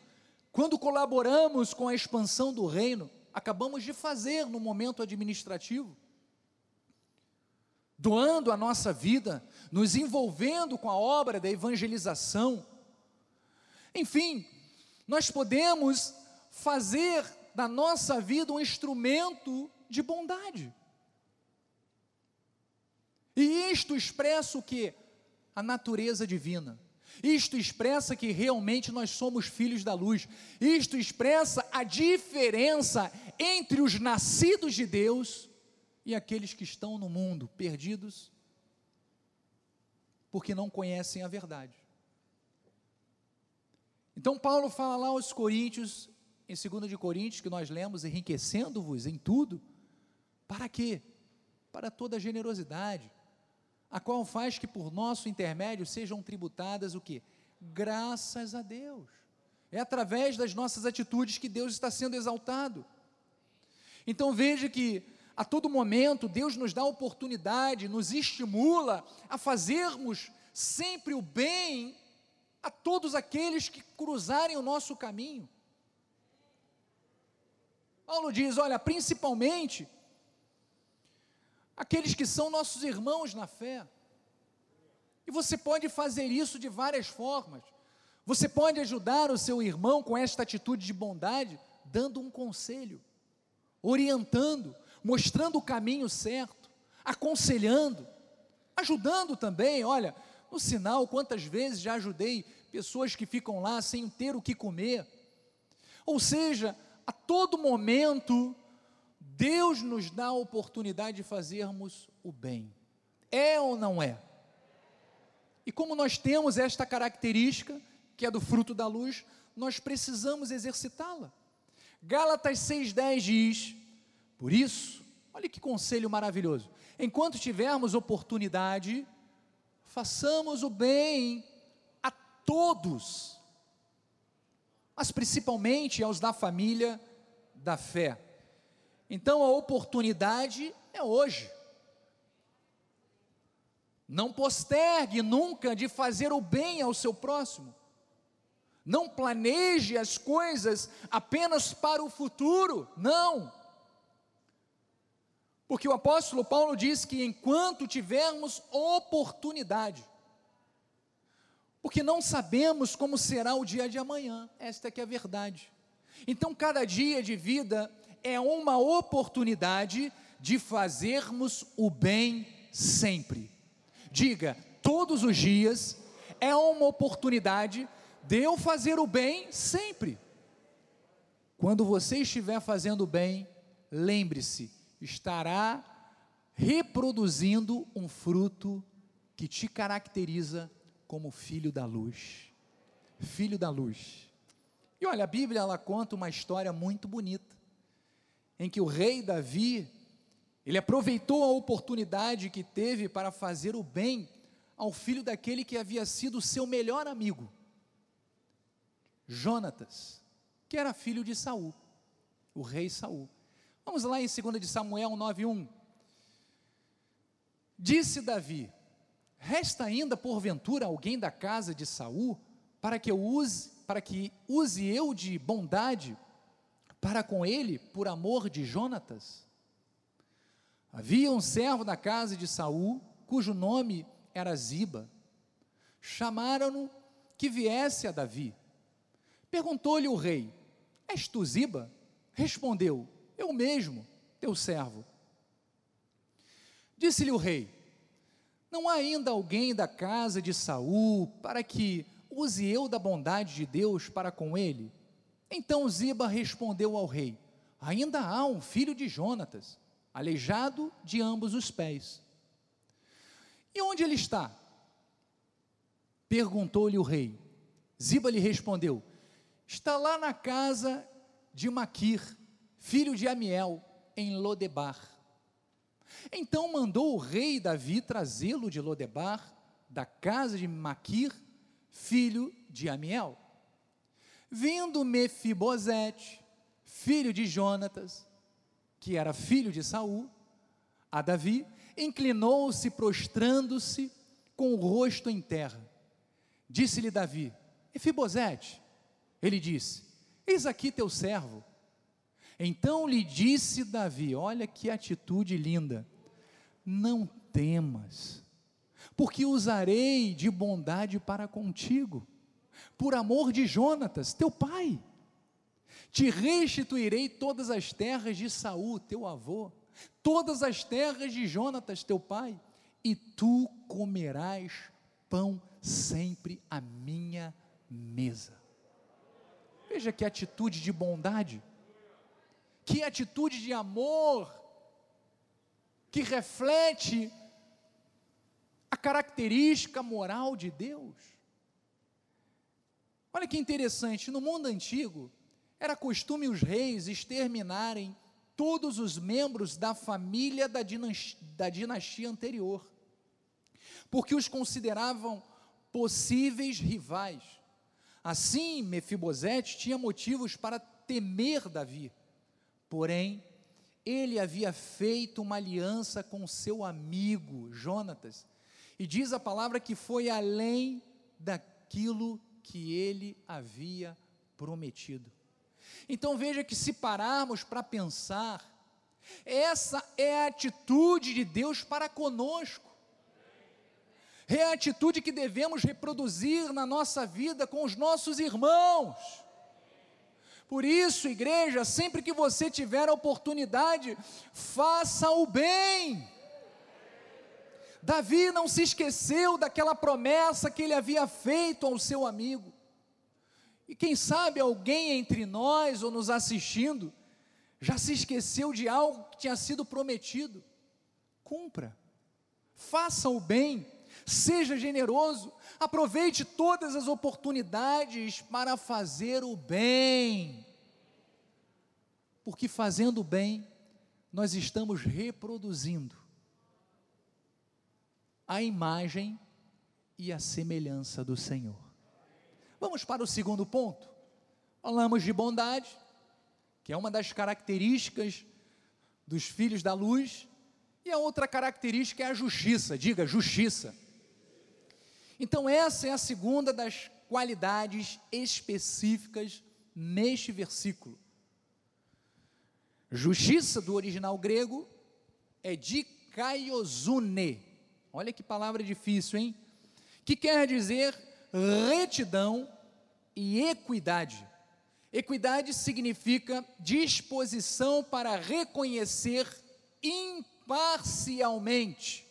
quando colaboramos com a expansão do reino, acabamos de fazer no momento administrativo, doando a nossa vida, nos envolvendo com a obra da evangelização. Enfim, nós podemos fazer da nossa vida um instrumento de bondade. E isto expressa o que? A natureza divina. Isto expressa que realmente nós somos filhos da luz. Isto expressa a diferença entre os nascidos de Deus e aqueles que estão no mundo perdidos porque não conhecem a verdade. Então Paulo fala lá aos Coríntios em 2 de Coríntios, que nós lemos, enriquecendo-vos em tudo, para quê? Para toda generosidade, a qual faz que por nosso intermédio sejam tributadas o que? Graças a Deus. É através das nossas atitudes que Deus está sendo exaltado. Então veja que a todo momento Deus nos dá oportunidade, nos estimula a fazermos sempre o bem a todos aqueles que cruzarem o nosso caminho. Paulo diz: olha, principalmente aqueles que são nossos irmãos na fé. E você pode fazer isso de várias formas. Você pode ajudar o seu irmão com esta atitude de bondade, dando um conselho, orientando, mostrando o caminho certo, aconselhando, ajudando também. Olha, no sinal, quantas vezes já ajudei pessoas que ficam lá sem ter o que comer. Ou seja, a todo momento, Deus nos dá a oportunidade de fazermos o bem. É ou não é? E como nós temos esta característica, que é do fruto da luz, nós precisamos exercitá-la. Gálatas 6,10 diz: Por isso, olha que conselho maravilhoso. Enquanto tivermos oportunidade, façamos o bem a todos mas principalmente aos da família da fé. Então a oportunidade é hoje. Não postergue nunca de fazer o bem ao seu próximo. Não planeje as coisas apenas para o futuro, não. Porque o apóstolo Paulo diz que enquanto tivermos oportunidade, porque não sabemos como será o dia de amanhã, esta é que é a verdade. Então, cada dia de vida é uma oportunidade de fazermos o bem sempre. Diga, todos os dias é uma oportunidade de eu fazer o bem sempre. Quando você estiver fazendo bem, lembre-se, estará reproduzindo um fruto que te caracteriza como filho da luz. Filho da luz. E olha, a Bíblia ela conta uma história muito bonita, em que o rei Davi, ele aproveitou a oportunidade que teve para fazer o bem ao filho daquele que havia sido seu melhor amigo, Jonatas, que era filho de Saul, o rei Saul. Vamos lá em 2 de Samuel 9:1. Disse Davi: Resta ainda porventura alguém da casa de Saul para que eu use, para que use eu de bondade para com ele por amor de Jonatas? Havia um servo da casa de Saul, cujo nome era Ziba. Chamaram-no que viesse a Davi. Perguntou-lhe o rei: És tu Ziba? Respondeu: Eu mesmo, teu servo. Disse-lhe o rei: Não há ainda alguém da casa de Saul para que use eu da bondade de Deus para com ele? Então Ziba respondeu ao rei: Ainda há um filho de Jonatas, aleijado de ambos os pés. E onde ele está? Perguntou-lhe o rei. Ziba lhe respondeu: Está lá na casa de Maquir, filho de Amiel, em Lodebar. Então mandou o rei Davi trazê-lo de Lodebar, da casa de Maquir, filho de Amiel. Vindo Mefibosete, filho de Jonatas, que era filho de Saul, a Davi, inclinou-se prostrando-se com o rosto em terra. Disse-lhe Davi: Mefibosete. Ele disse: Eis aqui teu servo. Então lhe disse Davi: Olha que atitude linda. Não temas, porque usarei de bondade para contigo por amor de Jonatas, teu pai. Te restituirei todas as terras de Saul, teu avô, todas as terras de Jonatas, teu pai, e tu comerás pão sempre à minha mesa. Veja que atitude de bondade, que atitude de amor, que reflete a característica moral de Deus. Olha que interessante, no mundo antigo, era costume os reis exterminarem todos os membros da família da dinastia, da dinastia anterior, porque os consideravam possíveis rivais. Assim, Mefibosete tinha motivos para temer Davi, porém, ele havia feito uma aliança com seu amigo Jonatas, e diz a palavra que foi além daquilo que ele havia prometido. Então veja que se pararmos para pensar, essa é a atitude de Deus para conosco. É a atitude que devemos reproduzir na nossa vida com os nossos irmãos. Por isso, igreja, sempre que você tiver a oportunidade, faça o bem. Davi não se esqueceu daquela promessa que ele havia feito ao seu amigo. E quem sabe alguém entre nós ou nos assistindo já se esqueceu de algo que tinha sido prometido. Cumpra, faça o bem, seja generoso, aproveite todas as oportunidades para fazer o bem. Porque fazendo o bem, nós estamos reproduzindo a imagem e a semelhança do Senhor. Vamos para o segundo ponto. Falamos de bondade, que é uma das características dos filhos da luz, e a outra característica é a justiça. Diga, justiça. Então, essa é a segunda das qualidades específicas neste versículo. Justiça do original grego é dikaiosune, Olha que palavra difícil, hein? Que quer dizer retidão e equidade. Equidade significa disposição para reconhecer imparcialmente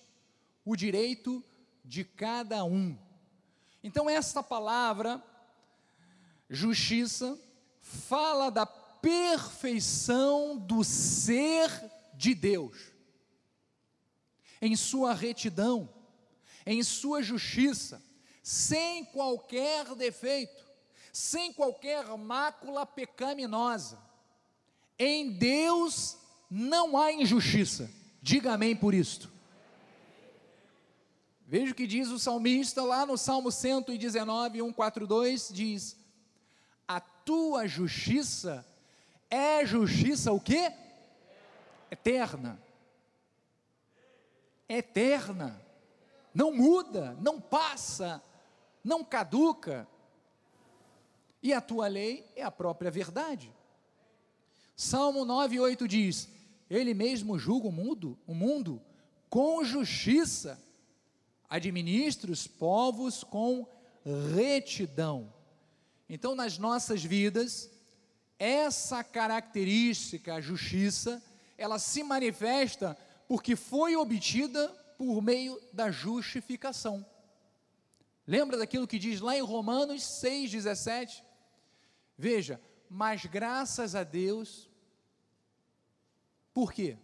o direito de cada um. Então, esta palavra, justiça, fala da perfeição do ser de Deus, em sua retidão, em sua justiça, sem qualquer defeito, sem qualquer mácula pecaminosa. Em Deus não há injustiça. Diga amém por isto. Veja o que diz o salmista lá no Salmo 119, 142, diz: A tua justiça é justiça o quê? Eterna. Eterna. Não muda, não passa, não caduca. E a tua lei é a própria verdade. Salmo 9, 8 diz: Ele mesmo julga o mundo, o mundo com justiça administra os povos com retidão. Então, nas nossas vidas, essa característica, a justiça, ela se manifesta porque foi obtida por meio da justificação. Lembra daquilo que diz lá em Romanos 6,17? Veja, mas graças a Deus, por quê?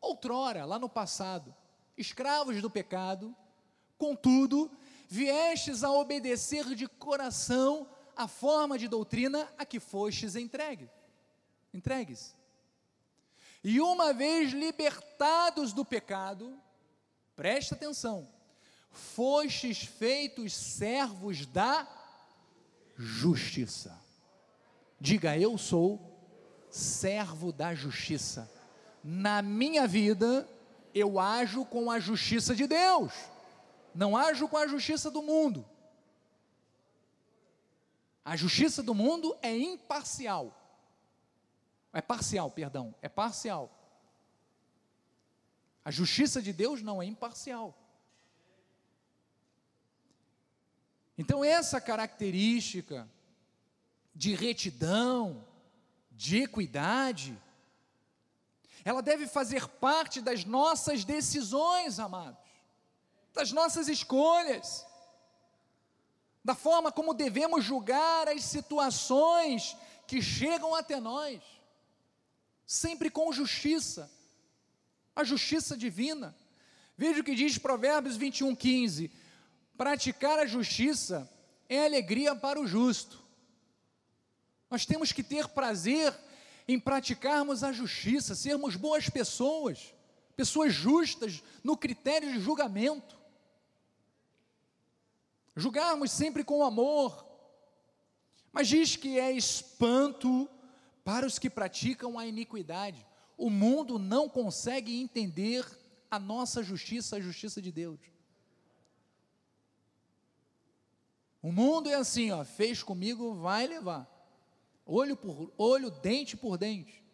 Outrora, lá no passado, escravos do pecado, Contudo, viestes a obedecer de coração a forma de doutrina a que fostes entregue, entregues. E uma vez libertados do pecado, preste atenção, fostes feitos servos da justiça. Diga, eu sou servo da justiça. Na minha vida, eu ajo com a justiça de Deus não ajo com a justiça do mundo. A justiça do mundo é imparcial. É parcial, perdão, é parcial. A justiça de Deus não é imparcial. Então, essa característica de retidão, de equidade, ela deve fazer parte das nossas decisões, amados das nossas escolhas, da forma como devemos julgar as situações que chegam até nós, sempre com justiça, a justiça divina. Veja o que diz Provérbios 21, 15: praticar a justiça é alegria para o justo. Nós temos que ter prazer em praticarmos a justiça, sermos boas pessoas, pessoas justas no critério de julgamento julgarmos sempre com amor, mas diz que é espanto para os que praticam a iniquidade. O mundo não consegue entender a nossa justiça, a justiça de Deus. O mundo é assim, ó, fez comigo, vai levar. Olho por olho, dente por dente.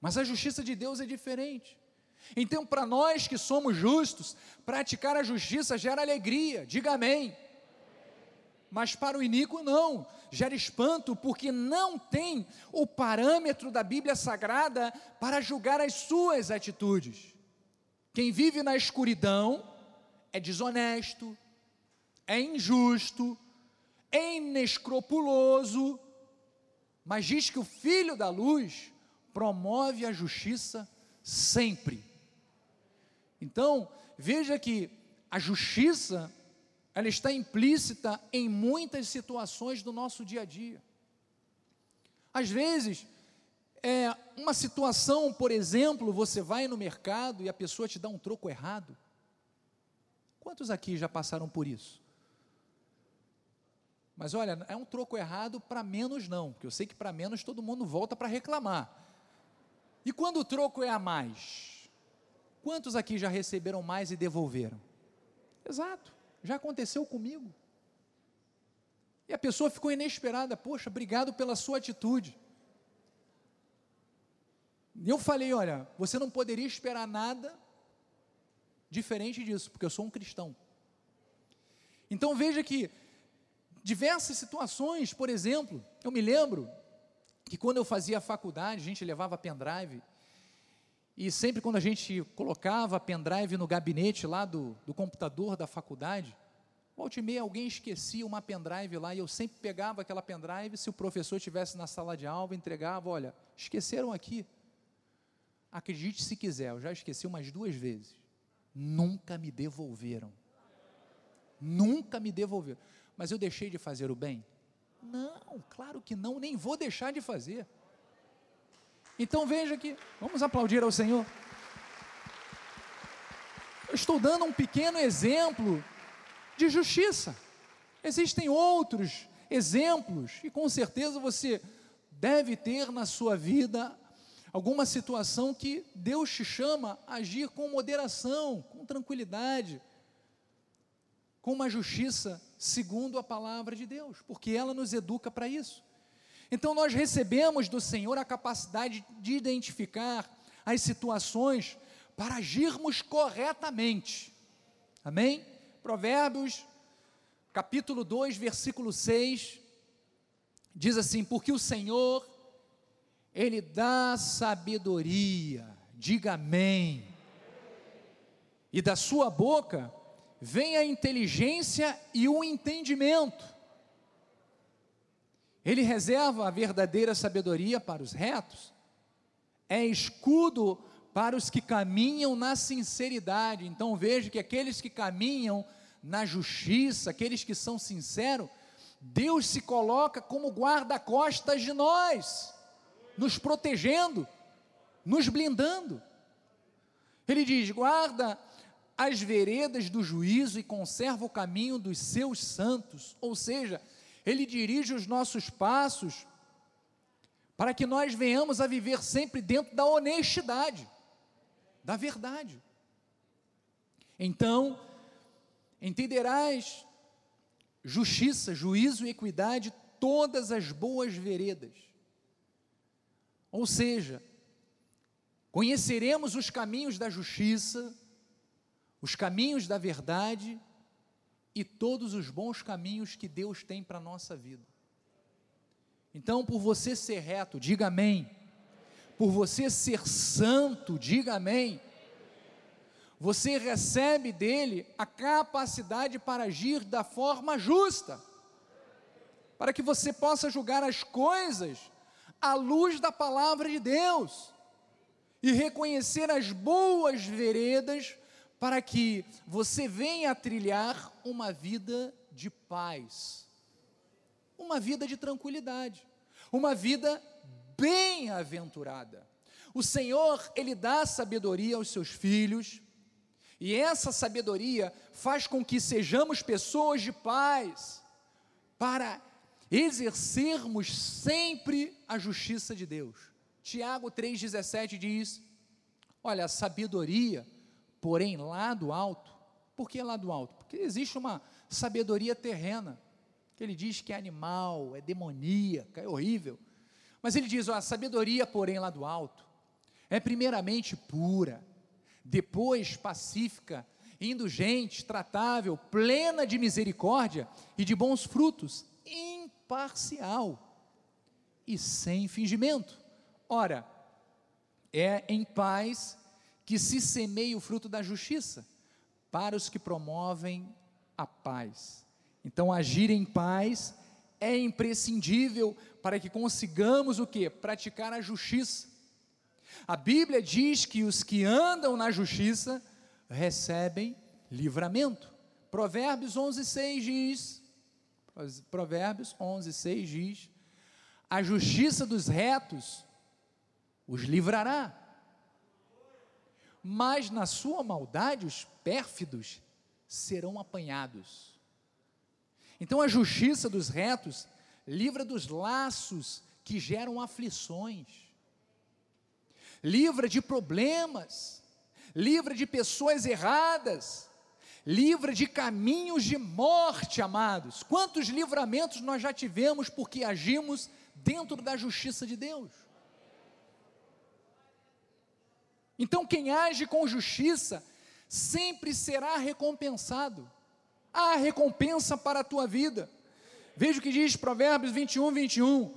Mas a justiça de Deus é diferente. Então, para nós que somos justos, praticar a justiça gera alegria, diga amém. Mas para o iníquo, não, gera espanto, porque não tem o parâmetro da Bíblia Sagrada para julgar as suas atitudes. Quem vive na escuridão é desonesto, é injusto, é inescrupuloso, mas diz que o Filho da Luz promove a justiça sempre. Então, veja que a justiça, ela está implícita em muitas situações do nosso dia a dia. Às vezes, é uma situação, por exemplo, você vai no mercado e a pessoa te dá um troco errado. Quantos aqui já passaram por isso? Mas olha, é um troco errado para menos não, porque eu sei que para menos todo mundo volta para reclamar. E quando o troco é a mais? Quantos aqui já receberam mais e devolveram? Exato, já aconteceu comigo. E a pessoa ficou inesperada, poxa, obrigado pela sua atitude. E eu falei, olha, você não poderia esperar nada diferente disso, porque eu sou um cristão. Então veja que diversas situações, por exemplo, eu me lembro que quando eu fazia faculdade, a gente levava pendrive e sempre quando a gente colocava pendrive no gabinete lá do, do computador da faculdade, Volte e meia alguém esquecia uma pendrive lá e eu sempre pegava aquela pendrive, se o professor estivesse na sala de aula, entregava, olha, esqueceram aqui. Acredite se quiser, eu já esqueci umas duas vezes. Nunca me devolveram. Nunca me devolveram. Mas eu deixei de fazer o bem? Não, claro que não, nem vou deixar de fazer. Então veja que, vamos aplaudir ao Senhor. Eu estou dando um pequeno exemplo de justiça. Existem outros exemplos, e com certeza você deve ter na sua vida alguma situação que Deus te chama a agir com moderação, com tranquilidade, com uma justiça segundo a palavra de Deus, porque ela nos educa para isso. Então nós recebemos do Senhor a capacidade de identificar as situações para agirmos corretamente. Amém? Provérbios, capítulo 2, versículo 6, diz assim: Porque o Senhor, Ele dá sabedoria, diga amém, e da sua boca vem a inteligência e o entendimento. Ele reserva a verdadeira sabedoria para os retos, é escudo para os que caminham na sinceridade. Então veja que aqueles que caminham na justiça, aqueles que são sinceros, Deus se coloca como guarda-costas de nós, nos protegendo, nos blindando. Ele diz: guarda as veredas do juízo e conserva o caminho dos seus santos, ou seja, ele dirige os nossos passos para que nós venhamos a viver sempre dentro da honestidade, da verdade. Então, entenderás justiça, juízo e equidade, todas as boas veredas. Ou seja, conheceremos os caminhos da justiça, os caminhos da verdade e todos os bons caminhos que Deus tem para a nossa vida. Então, por você ser reto, diga amém. Por você ser santo, diga amém. Você recebe dele a capacidade para agir da forma justa, para que você possa julgar as coisas à luz da palavra de Deus e reconhecer as boas veredas para que você venha a trilhar uma vida de paz, uma vida de tranquilidade, uma vida bem-aventurada. O Senhor, Ele dá sabedoria aos seus filhos, e essa sabedoria faz com que sejamos pessoas de paz, para exercermos sempre a justiça de Deus. Tiago 3,17 diz: Olha, a sabedoria porém lá do alto. Por que lá do alto? Porque existe uma sabedoria terrena, que ele diz que é animal, é demoníaca, é horrível. Mas ele diz: ó, a sabedoria, porém, lá do alto, é primeiramente pura, depois pacífica, indulgente, tratável, plena de misericórdia e de bons frutos, imparcial e sem fingimento. Ora, é em paz que se semeie o fruto da justiça para os que promovem a paz. Então, agir em paz é imprescindível para que consigamos o que? Praticar a justiça. A Bíblia diz que os que andam na justiça recebem livramento. Provérbios 11:6 diz, Provérbios 11:6 diz: A justiça dos retos os livrará mas na sua maldade os pérfidos serão apanhados. Então a justiça dos retos livra dos laços que geram aflições, livra de problemas, livra de pessoas erradas, livra de caminhos de morte, amados. Quantos livramentos nós já tivemos porque agimos dentro da justiça de Deus? Então, quem age com justiça sempre será recompensado. Há recompensa para a tua vida. Veja o que diz Provérbios 21, 21.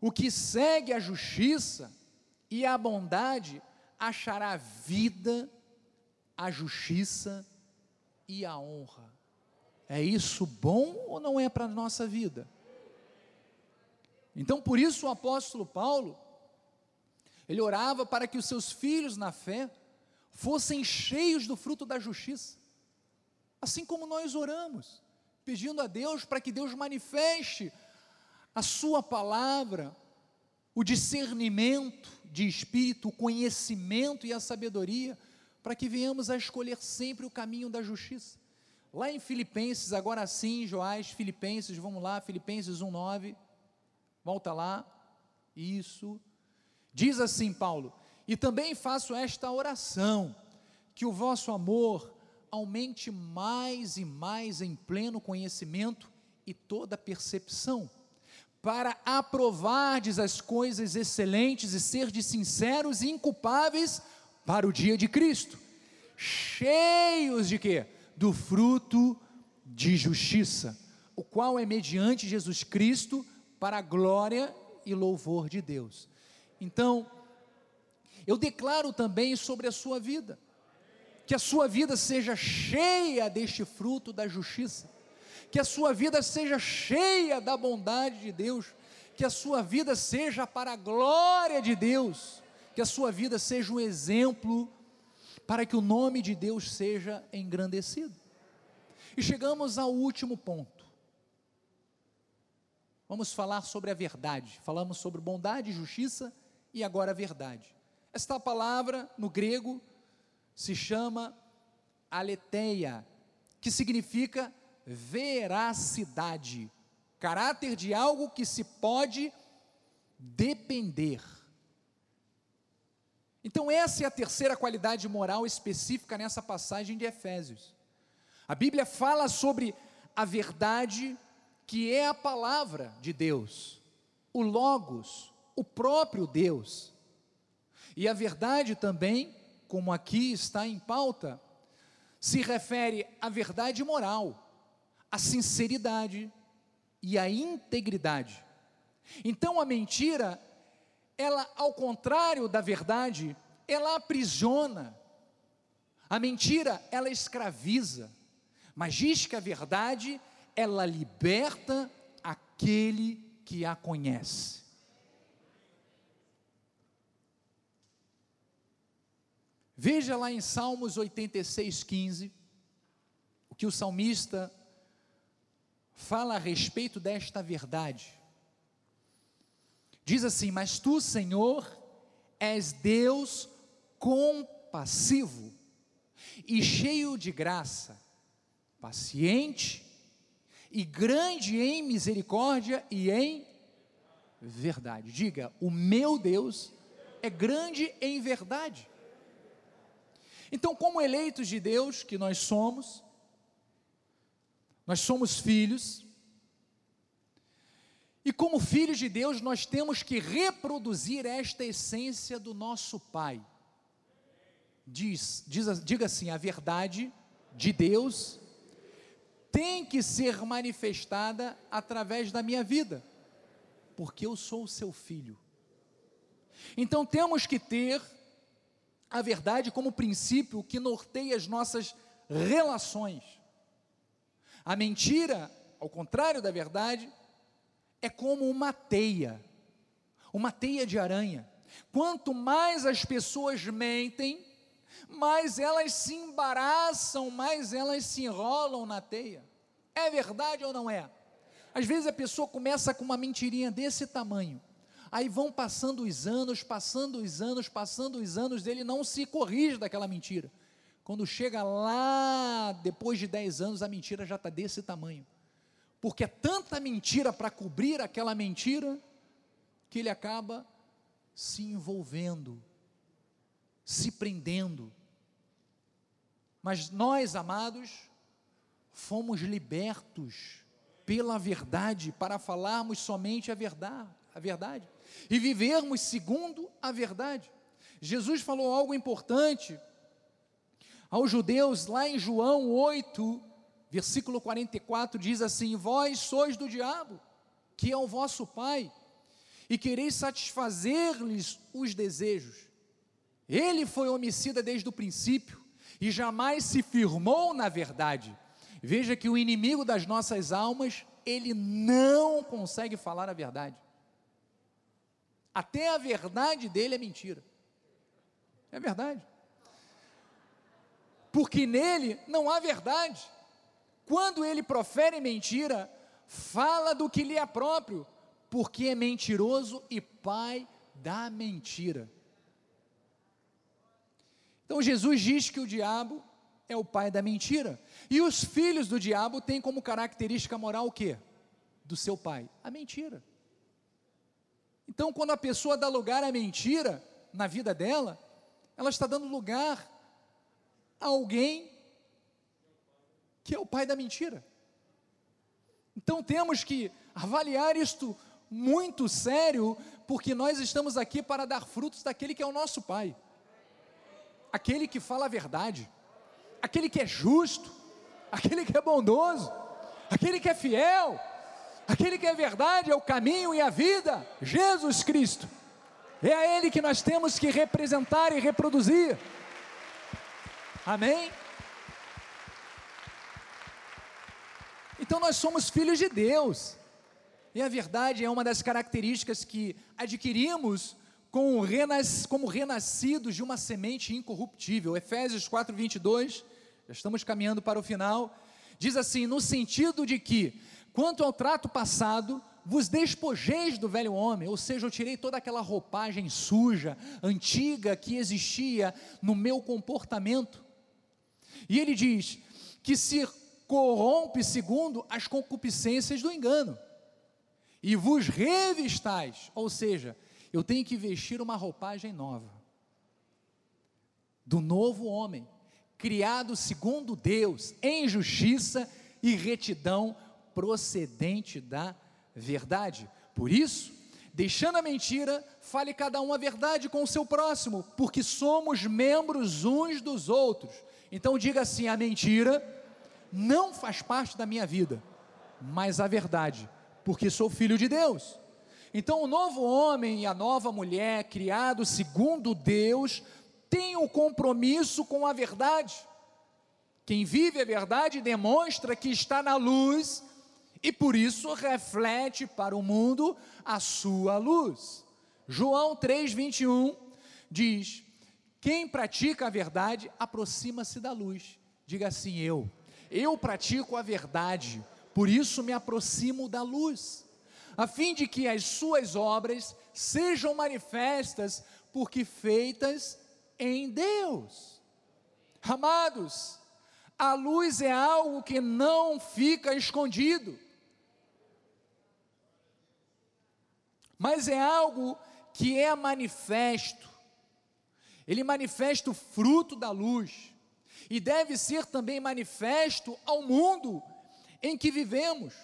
O que segue a justiça e a bondade achará vida, a justiça e a honra. É isso bom ou não é para a nossa vida? Então, por isso o apóstolo Paulo, ele orava para que os seus filhos na fé fossem cheios do fruto da justiça. Assim como nós oramos, pedindo a Deus para que Deus manifeste a Sua palavra, o discernimento de espírito, o conhecimento e a sabedoria, para que venhamos a escolher sempre o caminho da justiça. Lá em Filipenses, agora sim, Joás, Filipenses, vamos lá, Filipenses 1,9, volta lá, isso. Diz assim, Paulo: E também faço esta oração, que o vosso amor aumente mais e mais em pleno conhecimento e toda percepção, para aprovardes as coisas excelentes e serdes sinceros e inculpáveis para o dia de Cristo, cheios de quê? Do fruto de justiça, o qual é mediante Jesus Cristo para a glória e louvor de Deus. Então, eu declaro também sobre a sua vida, que a sua vida seja cheia deste fruto da justiça, que a sua vida seja cheia da bondade de Deus, que a sua vida seja para a glória de Deus, que a sua vida seja um exemplo para que o nome de Deus seja engrandecido. E chegamos ao último ponto. Vamos falar sobre a verdade. Falamos sobre bondade e justiça agora a verdade. Esta palavra no grego se chama aletheia, que significa veracidade, caráter de algo que se pode depender. Então, essa é a terceira qualidade moral específica nessa passagem de Efésios. A Bíblia fala sobre a verdade que é a palavra de Deus, o Logos, o próprio Deus. E a verdade também como aqui está em pauta, se refere à verdade moral, à sinceridade e à integridade. Então a mentira, ela, ao contrário da verdade, ela aprisiona. A mentira, ela escraviza. Mas diz que a verdade, ela liberta aquele que a conhece. Veja lá em Salmos 86, 15, o que o salmista fala a respeito desta verdade. Diz assim: Mas tu, Senhor, és Deus compassivo e cheio de graça, paciente e grande em misericórdia e em verdade. Diga: O meu Deus é grande em verdade. Então, como eleitos de Deus que nós somos, nós somos filhos, e como filhos de Deus, nós temos que reproduzir esta essência do nosso Pai. Diz, diz, diga assim: a verdade de Deus tem que ser manifestada através da minha vida, porque eu sou o seu filho. Então temos que ter a verdade como princípio que norteia as nossas relações. A mentira, ao contrário da verdade, é como uma teia, uma teia de aranha. Quanto mais as pessoas mentem, mais elas se embaraçam, mais elas se enrolam na teia. É verdade ou não é? Às vezes a pessoa começa com uma mentirinha desse tamanho, Aí vão passando os anos, passando os anos, passando os anos, ele não se corrige daquela mentira. Quando chega lá, depois de 10 anos, a mentira já está desse tamanho. Porque é tanta mentira para cobrir aquela mentira, que ele acaba se envolvendo, se prendendo. Mas nós, amados, fomos libertos pela verdade para falarmos somente a verdade, a verdade e vivermos segundo a verdade. Jesus falou algo importante aos judeus lá em João 8, versículo 44, diz assim: Vós sois do diabo, que é o vosso pai, e quereis satisfazer-lhes os desejos. Ele foi homicida desde o princípio e jamais se firmou na verdade. Veja que o inimigo das nossas almas, ele não consegue falar a verdade. Até a verdade dele é mentira. É verdade. Porque nele não há verdade. Quando ele profere mentira, fala do que lhe é próprio, porque é mentiroso e pai da mentira. Então Jesus diz que o diabo é o pai da mentira. E os filhos do diabo têm como característica moral o quê? Do seu pai, a mentira. Então, quando a pessoa dá lugar à mentira na vida dela, ela está dando lugar a alguém que é o pai da mentira. Então, temos que avaliar isto muito sério, porque nós estamos aqui para dar frutos daquele que é o nosso pai, aquele que fala a verdade. Aquele que é justo, aquele que é bondoso, aquele que é fiel, aquele que é verdade, é o caminho e a vida, Jesus Cristo. É a Ele que nós temos que representar e reproduzir. Amém? Então nós somos filhos de Deus. E a verdade é uma das características que adquirimos com renas, como renascidos de uma semente incorruptível. Efésios 4, 22, já estamos caminhando para o final. Diz assim: no sentido de que, quanto ao trato passado, vos despojeis do velho homem, ou seja, eu tirei toda aquela roupagem suja, antiga que existia no meu comportamento. E ele diz que se corrompe segundo as concupiscências do engano, e vos revistais, ou seja, eu tenho que vestir uma roupagem nova, do novo homem, criado segundo Deus, em justiça e retidão procedente da verdade. Por isso, deixando a mentira, fale cada um a verdade com o seu próximo, porque somos membros uns dos outros. Então diga assim: a mentira não faz parte da minha vida, mas a verdade, porque sou filho de Deus. Então, o novo homem e a nova mulher, criados segundo Deus, têm um compromisso com a verdade. Quem vive a verdade demonstra que está na luz e por isso reflete para o mundo a sua luz. João 3:21 diz: Quem pratica a verdade aproxima-se da luz. Diga assim: eu. Eu pratico a verdade, por isso me aproximo da luz a fim de que as suas obras sejam manifestas, porque feitas em Deus. Amados, a luz é algo que não fica escondido, mas é algo que é manifesto. Ele manifesta o fruto da luz e deve ser também manifesto ao mundo em que vivemos.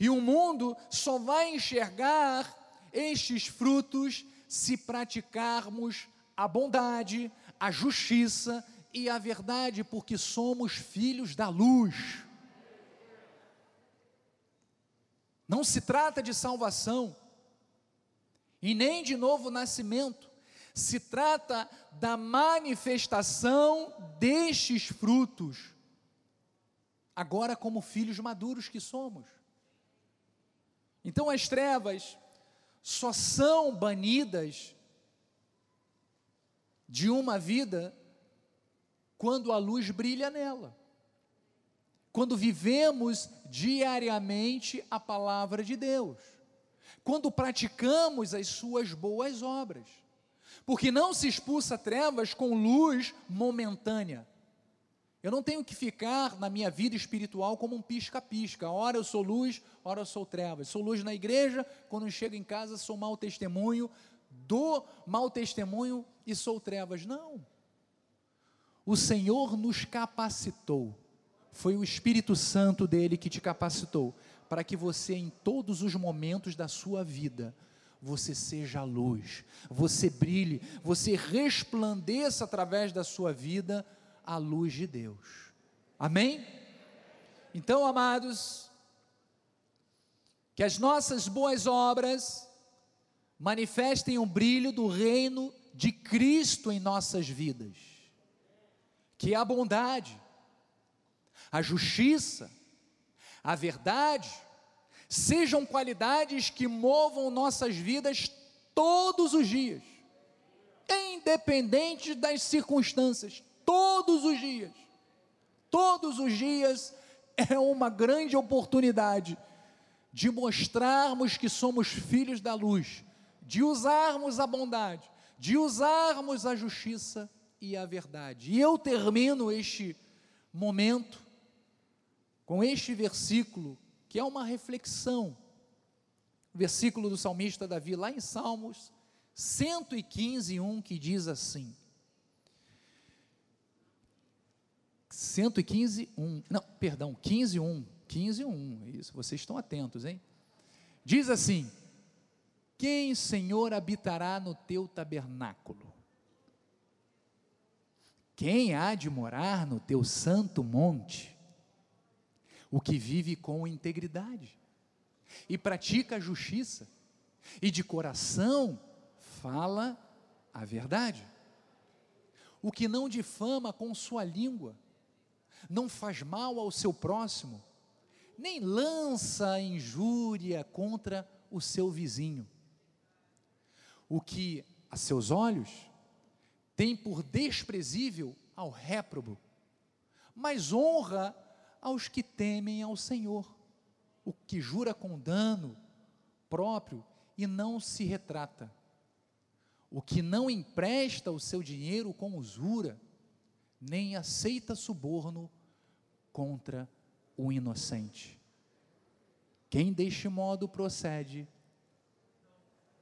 E o mundo só vai enxergar estes frutos se praticarmos a bondade, a justiça e a verdade, porque somos filhos da luz. Não se trata de salvação e nem de novo nascimento, se trata da manifestação destes frutos, agora como filhos maduros que somos. Então as trevas só são banidas de uma vida quando a luz brilha nela. Quando vivemos diariamente a palavra de Deus. Quando praticamos as suas boas obras. Porque não se expulsa trevas com luz momentânea. Eu não tenho que ficar na minha vida espiritual como um pisca-pisca. Ora eu sou luz, ora eu sou trevas. Sou luz na igreja, quando chego em casa sou mau testemunho, dou mau testemunho e sou trevas. Não. O Senhor nos capacitou. Foi o Espírito Santo dele que te capacitou para que você em todos os momentos da sua vida você seja a luz, você brilhe, você resplandeça através da sua vida a luz de Deus. Amém? Então, amados, que as nossas boas obras manifestem o brilho do reino de Cristo em nossas vidas, que é a bondade, a justiça, a verdade, sejam qualidades que movam nossas vidas todos os dias, independente das circunstâncias, todos os dias. Todos os dias é uma grande oportunidade de mostrarmos que somos filhos da luz, de usarmos a bondade, de usarmos a justiça e a verdade. E eu termino este momento com este versículo, que é uma reflexão. Versículo do salmista Davi, lá em Salmos 115, 1, que diz assim: 115, 1, não, perdão, 15, 1, 15, 1, isso, vocês estão atentos, hein? Diz assim: Quem, Senhor, habitará no teu tabernáculo? Quem há de morar no teu santo monte? O que vive com integridade e pratica a justiça e de coração fala a verdade. O que não difama com sua língua, não faz mal ao seu próximo, nem lança injúria contra o seu vizinho. O que a seus olhos tem por desprezível ao réprobo, mas honra aos que temem ao Senhor, o que jura com dano próprio e não se retrata, o que não empresta o seu dinheiro com usura, nem aceita suborno contra o inocente. Quem deste modo procede,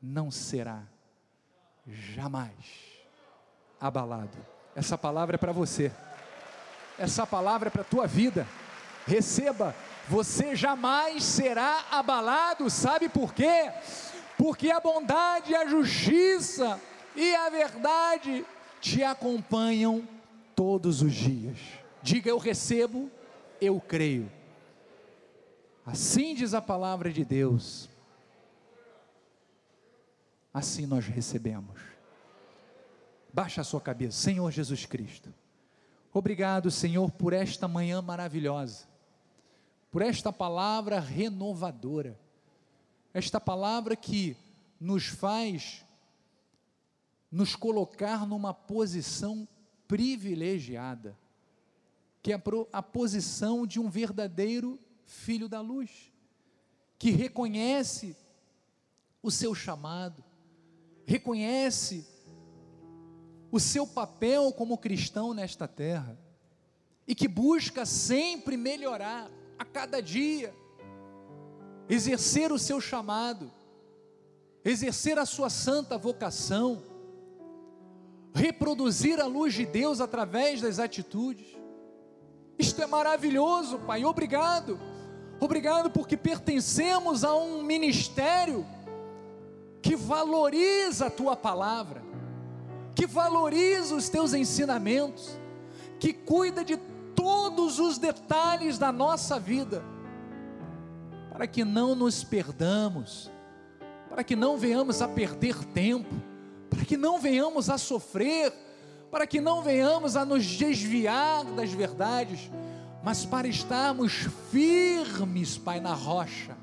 não será jamais abalado. Essa palavra é para você. Essa palavra é para a tua vida. Receba, você jamais será abalado, sabe por quê? Porque a bondade, a justiça e a verdade te acompanham todos os dias. Diga eu recebo, eu creio. Assim diz a palavra de Deus. Assim nós recebemos. Baixa a sua cabeça, Senhor Jesus Cristo. Obrigado, Senhor, por esta manhã maravilhosa por esta palavra renovadora, esta palavra que nos faz nos colocar numa posição privilegiada, que é a posição de um verdadeiro filho da luz, que reconhece o seu chamado, reconhece o seu papel como cristão nesta terra e que busca sempre melhorar a cada dia, exercer o seu chamado, exercer a sua santa vocação, reproduzir a luz de Deus através das atitudes. Isto é maravilhoso, Pai. Obrigado. Obrigado porque pertencemos a um ministério que valoriza a tua palavra, que valoriza os teus ensinamentos, que cuida de todos os detalhes da nossa vida, para que não nos perdamos, para que não venhamos a perder tempo, para que não venhamos a sofrer, para que não venhamos a nos desviar das verdades, mas para estarmos firmes, Pai, na rocha.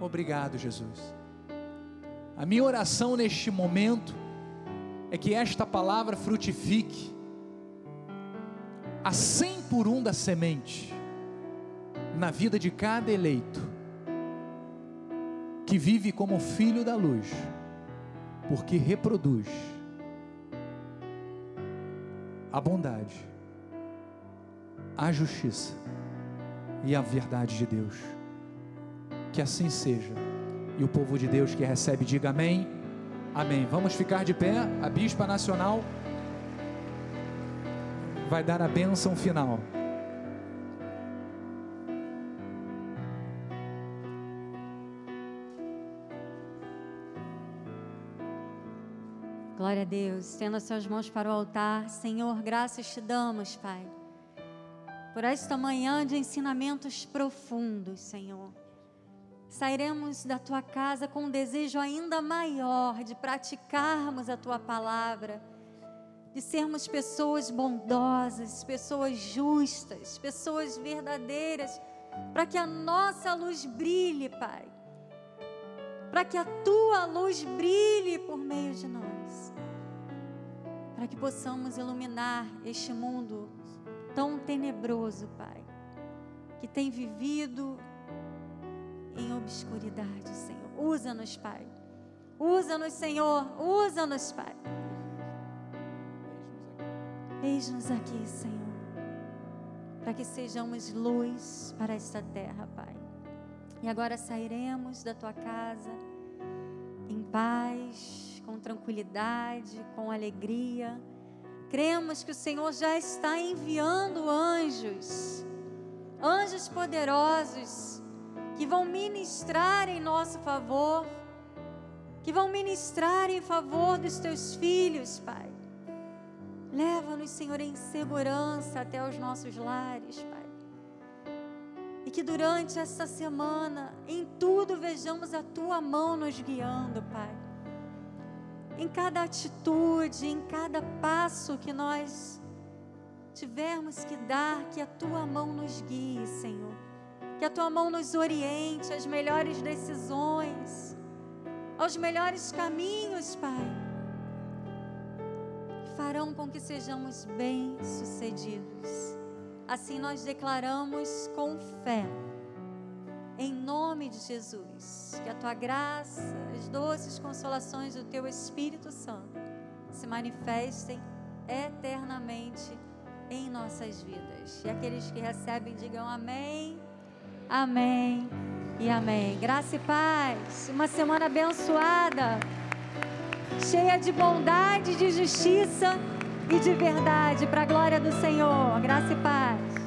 Obrigado, Jesus. A minha oração neste momento é que esta palavra frutifique a cem por um da semente na vida de cada eleito que vive como filho da luz, porque reproduz a bondade, a justiça e a verdade de Deus. Que assim seja. E o povo de Deus que recebe, diga amém. Amém. Vamos ficar de pé. A Bispa Nacional vai dar a bênção final. Glória a Deus. Estenda as suas mãos para o altar. Senhor, graças te damos, Pai, por esta manhã de ensinamentos profundos, Senhor. Sairemos da tua casa com um desejo ainda maior de praticarmos a tua palavra de sermos pessoas bondosas, pessoas justas, pessoas verdadeiras, para que a nossa luz brilhe, Pai. Para que a tua luz brilhe por meio de nós. Para que possamos iluminar este mundo tão tenebroso, Pai, que tem vivido em obscuridade, Senhor. Usa-nos, Pai. Usa-nos, Senhor. Usa-nos, Pai. Eis-nos aqui, Senhor, para que sejamos luz para esta terra, Pai. E agora sairemos da tua casa em paz, com tranquilidade, com alegria. Cremos que o Senhor já está enviando anjos, anjos poderosos, que vão ministrar em nosso favor, que vão ministrar em favor dos teus filhos, Pai. Leva-nos, Senhor, em segurança até os nossos lares, Pai. E que durante essa semana, em tudo, vejamos a tua mão nos guiando, Pai. Em cada atitude, em cada passo que nós tivermos que dar, que a tua mão nos guie, Senhor. Que a tua mão nos oriente às melhores decisões, aos melhores caminhos, Pai farão com que sejamos bem-sucedidos. Assim nós declaramos com fé, em nome de Jesus, que a tua graça, as doces consolações do teu Espírito Santo se manifestem eternamente em nossas vidas. E aqueles que recebem, digam amém, amém e amém. Graça e paz. Uma semana abençoada cheia de bondade, de justiça e de verdade, para a glória do Senhor. Graça e paz.